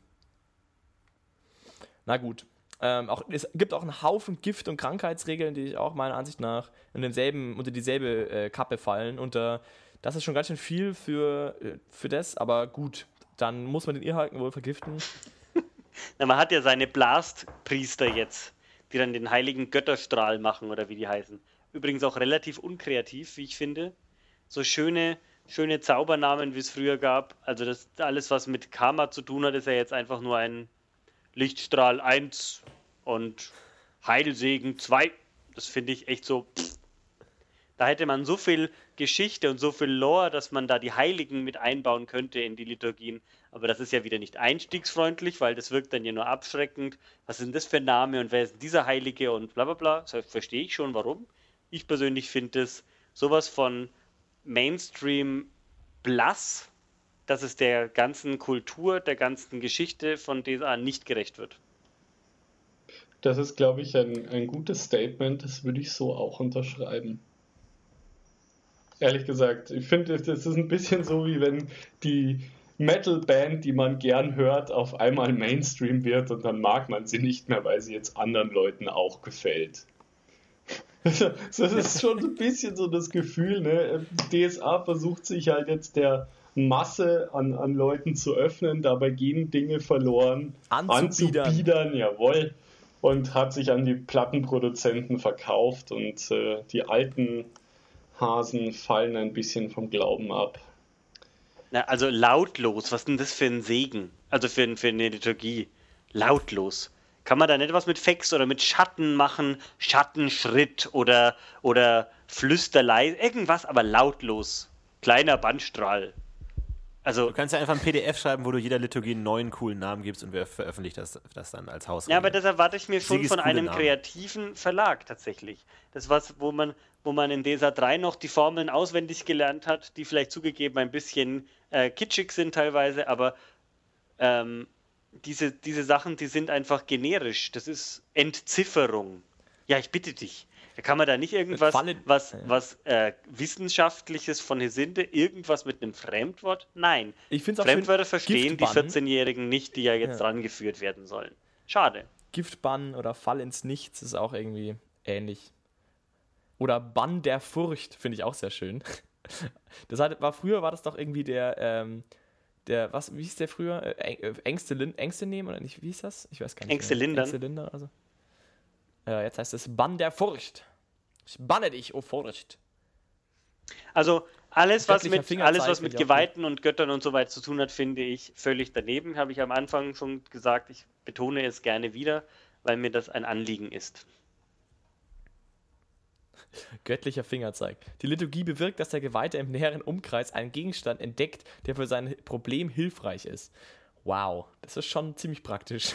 Speaker 2: Na gut, ähm, auch, es gibt auch einen Haufen Gift- und Krankheitsregeln, die auch meiner Ansicht nach in denselben, unter dieselbe äh, Kappe fallen. Und äh, das ist schon ganz schön viel für, äh, für das, aber gut, dann muss man den Irrhalken wohl vergiften.
Speaker 5: Na, man hat ja seine Blastpriester jetzt, die dann den heiligen Götterstrahl machen oder wie die heißen. Übrigens auch relativ unkreativ, wie ich finde. So schöne, schöne Zaubernamen, wie es früher gab. Also das alles, was mit Karma zu tun hat, ist ja jetzt einfach nur ein Lichtstrahl 1 und Heilsegen 2. Das finde ich echt so. Pff. Da hätte man so viel Geschichte und so viel Lore, dass man da die Heiligen mit einbauen könnte in die Liturgien. Aber das ist ja wieder nicht einstiegsfreundlich, weil das wirkt dann ja nur abschreckend. Was sind das für Name und wer ist dieser Heilige und bla bla bla. Das verstehe ich schon, warum. Ich persönlich finde es sowas von Mainstream blass dass es der ganzen Kultur, der ganzen Geschichte von DSA nicht gerecht wird.
Speaker 4: Das ist, glaube ich, ein, ein gutes Statement. Das würde ich so auch unterschreiben. Ehrlich gesagt, ich finde, das ist ein bisschen so, wie wenn die Metal-Band, die man gern hört, auf einmal Mainstream wird und dann mag man sie nicht mehr, weil sie jetzt anderen Leuten auch gefällt. das ist schon ein bisschen so das Gefühl, ne? DSA versucht sich halt jetzt der Masse an, an Leuten zu öffnen. Dabei gehen Dinge verloren.
Speaker 2: Anzubiedern.
Speaker 4: Anzubiedern, jawohl. Und hat sich an die Plattenproduzenten verkauft und äh, die alten Hasen fallen ein bisschen vom Glauben ab.
Speaker 5: Na, also lautlos, was ist denn das für ein Segen? Also für, für eine Liturgie. Lautlos. Kann man da nicht was mit Fex oder mit Schatten machen? Schattenschritt oder, oder Flüsterlei, irgendwas, aber lautlos. Kleiner Bandstrahl. Also,
Speaker 3: Du kannst ja einfach ein PDF schreiben, wo du jeder Liturgie einen neuen coolen Namen gibst und wer veröffentlicht das, das dann als Haus.
Speaker 5: ja, aber das erwarte ich mir schon von einem
Speaker 3: Namen.
Speaker 5: kreativen Verlag tatsächlich. Das was, wo man, wo man in DESA 3 noch die Formeln auswendig gelernt hat, die vielleicht zugegeben ein bisschen äh, kitschig sind teilweise, aber ähm, diese, diese Sachen, die sind einfach generisch. Das ist Entzifferung. Ja, ich bitte dich. Da kann man da nicht irgendwas,
Speaker 2: Falle-
Speaker 5: was, was äh, Wissenschaftliches von Hesinde, irgendwas mit einem Fremdwort? Nein.
Speaker 2: Ich find's auch schön,
Speaker 5: Fremdwörter verstehen die
Speaker 2: Giftbann.
Speaker 5: 14-Jährigen nicht, die ja jetzt
Speaker 2: Ja.
Speaker 5: rangeführt werden sollen. Schade.
Speaker 2: Giftbann oder Fall ins Nichts ist auch irgendwie ähnlich. Oder Bann der Furcht finde ich auch sehr schön. Das hat, war früher war das doch irgendwie der ähm, der was wie hieß der früher äh, äh, Ängste Ängste nehmen oder nicht wie hieß das? Ich weiß gar nicht.
Speaker 5: Ängste
Speaker 2: mehr.
Speaker 5: lindern.
Speaker 2: Ängste lindern oder so. Ja, jetzt heißt es Bann der Furcht. Ich banne dich, oh Furcht.
Speaker 5: Also alles, was mit, alles, was mit Geweihten und Göttern und so weiter zu tun hat, finde ich völlig daneben. Habe ich am Anfang schon gesagt. Ich betone es gerne wieder, weil mir das ein Anliegen ist.
Speaker 2: Göttlicher Fingerzeig. Die Liturgie bewirkt, dass der Geweihte im näheren Umkreis einen Gegenstand entdeckt, der für sein Problem hilfreich ist. Wow, das ist schon ziemlich praktisch.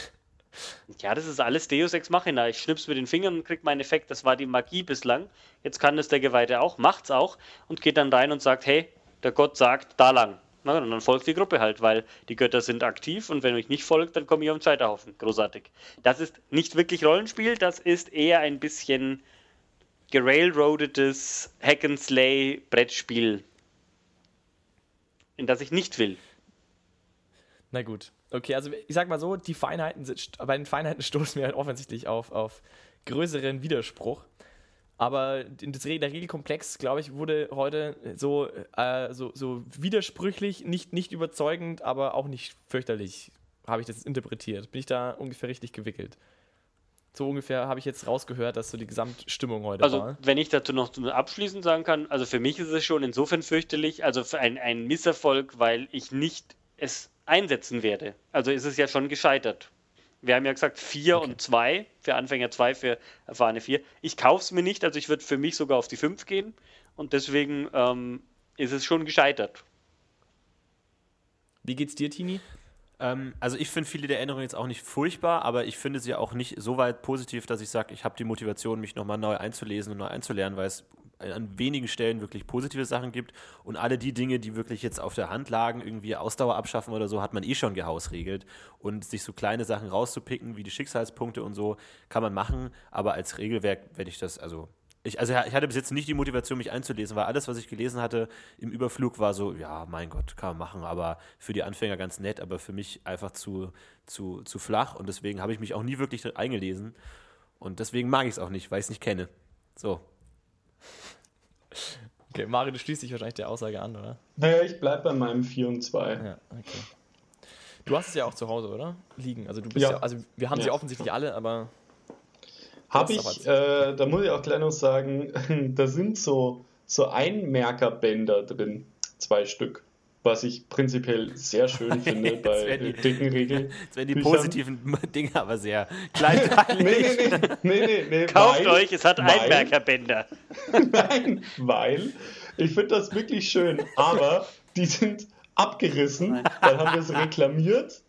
Speaker 5: Ja, das ist alles Deus Ex Machina. Ich schnips mit den Fingern und krieg meinen Effekt. Das war die Magie bislang. Jetzt kann das der Geweihte auch, macht's auch und geht dann rein und sagt, hey, der Gott sagt, da lang. Na, und dann folgt die Gruppe halt, weil die Götter sind aktiv und wenn euch nicht folgt, dann komme ich auf den Scheiterhaufen. Großartig. Das ist nicht wirklich Rollenspiel, das ist eher ein bisschen gerailroadetes Hack-and-Slay-Brettspiel, in das ich nicht will.
Speaker 2: Na gut. Okay, also ich sag mal so, die Feinheiten sind, bei den Feinheiten stoßen wir halt offensichtlich auf, auf größeren Widerspruch. Aber in das der Regelkomplex, glaube ich, wurde heute so, äh, so, so widersprüchlich, nicht, nicht überzeugend, aber auch nicht fürchterlich, habe ich das interpretiert. Bin ich da ungefähr richtig gewickelt? So ungefähr habe ich jetzt rausgehört, dass so die Gesamtstimmung heute
Speaker 5: Also,
Speaker 2: war.
Speaker 5: wenn ich dazu noch abschließend sagen kann, also für mich ist es schon insofern fürchterlich, also für ein, ein Misserfolg, weil ich nicht es einsetzen werde. Also ist es ja schon gescheitert. Wir haben ja gesagt, vier und zwei, für Anfänger zwei, für erfahrene vier. Ich kaufe es mir nicht, also ich würde für mich sogar auf die fünf gehen und deswegen ähm, ist es schon gescheitert.
Speaker 2: Wie geht's dir, Tini?
Speaker 3: Ähm, also ich finde viele der Änderungen jetzt auch nicht furchtbar, aber ich finde sie auch nicht so weit positiv, dass ich sage, ich habe die Motivation, mich nochmal neu einzulesen und neu einzulernen, weil es an wenigen Stellen wirklich positive Sachen gibt. Und alle die Dinge, die wirklich jetzt auf der Hand lagen, irgendwie Ausdauer abschaffen oder so, hat man eh schon gehausregelt. Und sich so kleine Sachen rauszupicken, wie die Schicksalspunkte und so, kann man machen, aber als Regelwerk werde ich das, also ich, also ich hatte bis jetzt nicht die Motivation, mich einzulesen, weil alles, was ich gelesen hatte im Überflug, war so, ja, mein Gott, kann man machen, aber für die Anfänger ganz nett, aber für mich einfach zu, zu, zu flach. Und deswegen habe ich mich auch nie wirklich eingelesen. Und deswegen mag ich es auch nicht, weil ich es nicht kenne. So.
Speaker 2: Okay, Mario, du schließt dich wahrscheinlich der Aussage an, oder?
Speaker 4: Naja, ich bleibe bei meinem 4 und 2.
Speaker 2: Ja, okay. Du hast es ja auch zu Hause, oder? Liegen. Also du bist
Speaker 4: Ja.
Speaker 2: ja, also wir haben sie
Speaker 4: Ja.
Speaker 2: offensichtlich alle, aber ist
Speaker 4: ich, äh, da muss ich auch gleich noch sagen, da sind so, so Einmerkerbänder drin, zwei Stück, was ich prinzipiell sehr schön finde bei
Speaker 3: werden die-
Speaker 4: äh, dicken Regeln.
Speaker 3: Jetzt werden die
Speaker 4: Büchern.
Speaker 3: positiven Dinge aber sehr kleinteilig.
Speaker 4: Nee, nee, nee, nee, nee,
Speaker 5: Kauft
Speaker 4: weil-
Speaker 5: euch, es hat Einmerkerbänder.
Speaker 4: Nein, weil ich finde das wirklich schön, aber die sind abgerissen, dann haben wir es reklamiert,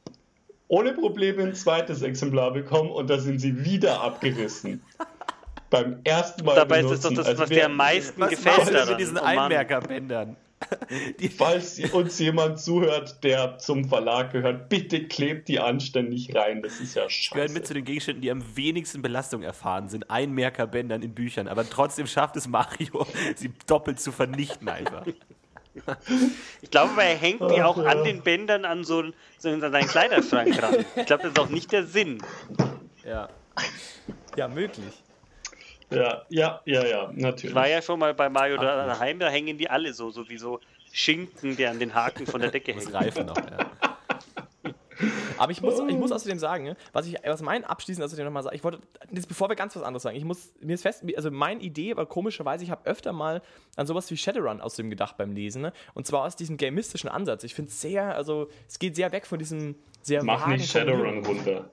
Speaker 4: ohne Probleme ein zweites Exemplar bekommen und da sind sie wieder abgerissen. Beim ersten Mal
Speaker 5: Dabei ist es doch
Speaker 4: benutzen.
Speaker 5: das,
Speaker 4: Also
Speaker 5: was
Speaker 4: wer-
Speaker 5: dir am meisten
Speaker 3: Was
Speaker 5: gefällt
Speaker 3: machst du
Speaker 5: daran.
Speaker 3: mit diesen
Speaker 5: Oh.
Speaker 3: Einmerkerbändern? Die,
Speaker 4: Falls uns jemand zuhört, der zum Verlag gehört, bitte klebt die anständig rein. Das ist ja
Speaker 3: gehören
Speaker 4: scheiße.
Speaker 3: mit zu den Gegenständen, die am wenigsten Belastung erfahren, sind Einmerkerbändern in Büchern. Aber trotzdem schafft es Mario, sie doppelt zu vernichten einfach.
Speaker 5: Ich glaube, er hängt die auch an den Bändern an so, so an seinen Kleiderschrank ran. Ich glaube, das ist auch nicht der Sinn.
Speaker 2: ja. Ja, möglich.
Speaker 4: Ja, ja, ja, ja,
Speaker 5: Ich
Speaker 4: natürlich.
Speaker 5: war ja schon mal bei Mario daheim, da hängen die alle so, so wie so Schinken, die an den Haken von der Decke
Speaker 3: Das
Speaker 5: hängen.
Speaker 3: Reifen noch, ja.
Speaker 2: Aber ich muss, ich muss außerdem sagen, was ich, was mein abschließend außerdem nochmal sagen, ich wollte, jetzt bevor wir ganz was anderes sagen, ich muss, mir ist fest, also meine Idee war komischerweise, ich habe öfter mal an sowas wie Shadowrun aus dem gedacht beim Lesen, ne? und zwar aus diesem gamistischen Ansatz. Ich finde es sehr, also es geht sehr weg von diesem sehr
Speaker 4: Mach nicht Shadowrun runter.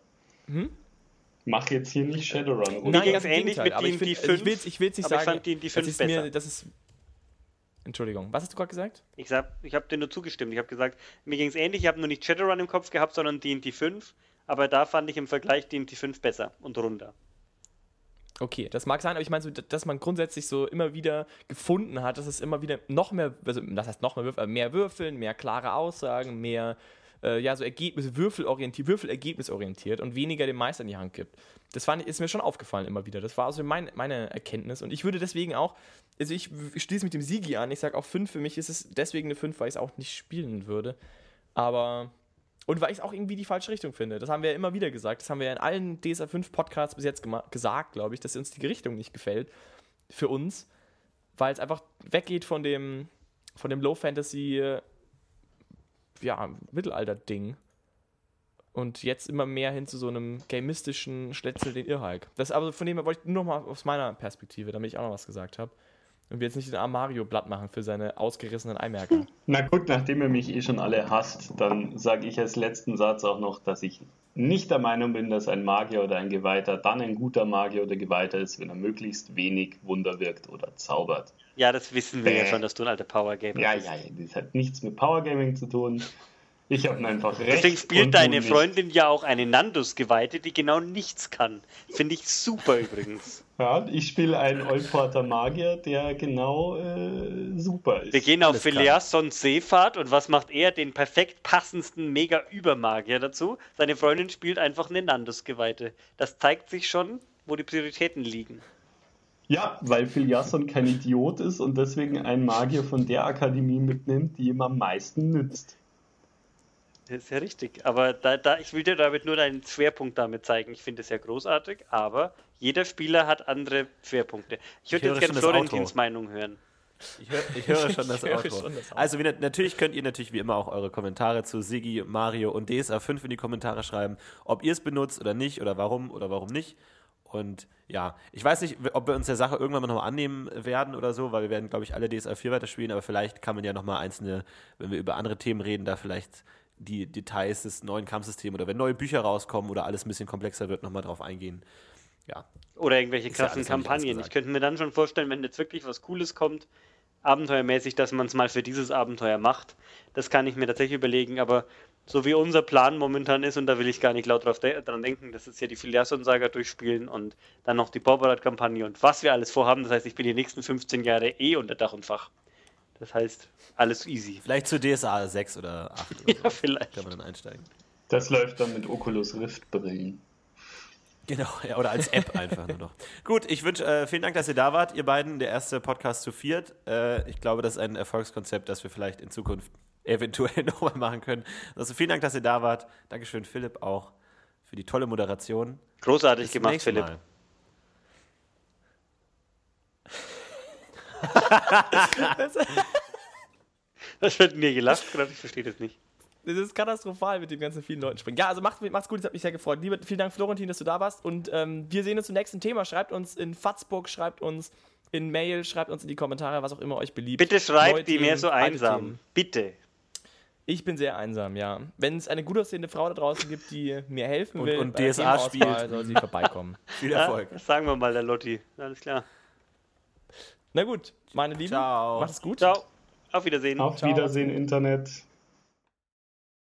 Speaker 4: Mach jetzt hier nicht Shadowrun
Speaker 5: ging's
Speaker 2: ganz
Speaker 5: ähnlich mit D&D
Speaker 2: find- also ich will
Speaker 5: 5,
Speaker 2: ich will's nicht
Speaker 5: aber ich
Speaker 2: sagen,
Speaker 5: fand
Speaker 2: das
Speaker 5: 5
Speaker 2: ist mir,
Speaker 5: besser.
Speaker 2: das ist Entschuldigung, was hast du gerade gesagt?
Speaker 5: Ich, sag, ich habe dir nur zugestimmt. Ich habe gesagt, mir ging es ähnlich. Ich habe nur nicht Shadowrun im Kopf gehabt, sondern D&D 5. Aber da fand ich im Vergleich D&D 5 besser und runder.
Speaker 2: Okay, das mag sein, aber ich meine, so, dass man grundsätzlich so immer wieder gefunden hat, dass es immer wieder noch mehr, also das heißt noch mehr Würfel, mehr Würfeln, mehr klare Aussagen, mehr äh, ja, so Ergebnisse, Würfelorientiert, Würfelergebnisorientiert und weniger dem Meister in die Hand gibt. Das fand, ist mir schon aufgefallen immer wieder. Das war also mein, meine Erkenntnis. Und ich würde deswegen auch, also ich, ich schließe mit dem Sigi an. Ich sage auch 5 für mich ist es deswegen eine 5, weil ich es auch nicht spielen würde. Aber. Und weil ich es auch irgendwie die falsche Richtung finde. Das haben wir ja immer wieder gesagt. Das haben wir ja in allen DSA 5 Podcasts bis jetzt gesagt, glaube ich, dass uns die Richtung nicht gefällt. Für uns. Weil es einfach weggeht von dem, von dem Low Fantasy, ja, Mittelalter-Ding und jetzt immer mehr hin zu so einem gamistischen Schletzel den Irrhulk. Das aber von dem her wollte ich nur noch mal aus meiner Perspektive, damit ich auch noch was gesagt habe. Und wir jetzt nicht den armen Mario blatt machen für seine ausgerissenen Eimerker.
Speaker 4: Na gut, nachdem ihr mich eh schon alle hasst, dann sage ich als letzten Satz auch noch, dass ich nicht der Meinung bin, dass ein Magier oder ein Geweihter dann ein guter Magier oder Geweihter ist, wenn er möglichst wenig Wunder wirkt oder zaubert.
Speaker 5: Ja, das wissen wir äh, ja schon, dass du ein alter Power Gamer
Speaker 4: ja, bist. Ja, ja, das hat nichts mit Power Gaming zu tun. Ich habe einfach recht.
Speaker 5: Deswegen spielt deine Freundin ja auch eine Nandus-Geweihte, die genau nichts kann. Finde ich super übrigens.
Speaker 4: Ja, ich spiele einen Olporter Magier, der genau äh, super ist.
Speaker 5: Wir gehen auf Philiasons Seefahrt und was macht er? Den perfekt passendsten Mega-Übermagier dazu. Seine Freundin spielt einfach eine Nandus-Geweihte. Das zeigt sich schon, wo die Prioritäten liegen.
Speaker 4: Ja, weil Philiasson kein Idiot ist und deswegen einen Magier von der Akademie mitnimmt, die ihm am meisten nützt.
Speaker 5: Das ist ja richtig. Aber da, da, ich will dir damit nur deinen Schwerpunkt damit zeigen. Ich finde es ja großartig, aber jeder Spieler hat andere Schwerpunkte. Ich würde jetzt gerne Florentins Meinung hören.
Speaker 3: Ich, hör, ich höre schon das das also wie, natürlich könnt ihr natürlich wie immer auch eure Kommentare zu Sigi, Mario und DSA 5 in die Kommentare schreiben, ob ihr es benutzt oder nicht oder warum oder warum nicht. Und ja, ich weiß nicht, ob wir uns der Sache irgendwann mal nochmal annehmen werden oder so, weil wir werden, glaube ich, alle DSA 4 weiterspielen, aber vielleicht kann man ja nochmal einzelne, wenn wir über andere Themen reden, da vielleicht die Details des neuen Kampfsystems oder wenn neue Bücher rauskommen oder alles ein bisschen komplexer wird, nochmal drauf eingehen. Ja.
Speaker 5: Oder irgendwelche krassen ja Kampagnen. Ich könnte mir dann schon vorstellen, wenn jetzt wirklich was Cooles kommt, abenteuermäßig, dass man es mal für dieses Abenteuer macht. Das kann ich mir tatsächlich überlegen, aber so wie unser Plan momentan ist, und da will ich gar nicht laut drauf de dran denken, das ist ja die Filiason-Saga durchspielen und dann noch die Borberat-Kampagne und was wir alles vorhaben. Das heißt, ich bin die nächsten 15 Jahre eh unter Dach und Fach. Das heißt, alles easy.
Speaker 3: Vielleicht zu DSA 6 oder 8 oder
Speaker 5: ja, so. vielleicht.
Speaker 3: Kann man dann einsteigen.
Speaker 4: Das läuft dann mit Oculus Rift Brillen.
Speaker 3: Genau, ja, oder als App einfach nur noch. Gut, ich wünsche, äh, vielen Dank, dass ihr da wart, ihr beiden, der erste Podcast zu viert. Äh, ich glaube, das ist ein Erfolgskonzept, das wir vielleicht in Zukunft eventuell nochmal machen können. Also vielen Dank, dass ihr da wart. Dankeschön, Philipp, auch für die tolle Moderation.
Speaker 5: Großartig Bis gemacht, Philipp. Mal. Das wird mir gelacht, ich verstehe das nicht.
Speaker 2: Das ist katastrophal mit den ganzen vielen Leuten springen. Ja, also macht, macht's gut, das hat mich sehr gefreut. Liebe, vielen Dank, Florentin, dass du da warst. Und ähm, wir sehen uns zum nächsten Thema. Schreibt uns in Fatzburg, schreibt uns in Mail, schreibt uns in die Kommentare, was auch immer euch beliebt.
Speaker 5: Bitte schreibt die mehr so einsam. Bitte.
Speaker 2: Ich bin sehr einsam, ja. Wenn es eine gut aussehende Frau da draußen gibt, die mir helfen
Speaker 3: und,
Speaker 2: will
Speaker 3: und DSA spielt,
Speaker 2: soll sie vorbeikommen.
Speaker 3: Viel Erfolg.
Speaker 5: Ja, sagen wir mal der Lotti. Alles klar.
Speaker 2: Na gut, meine Lieben,
Speaker 3: Ciao.
Speaker 2: macht es gut.
Speaker 5: Ciao. Auf Wiedersehen.
Speaker 4: Auf Ciao. Wiedersehen, Internet.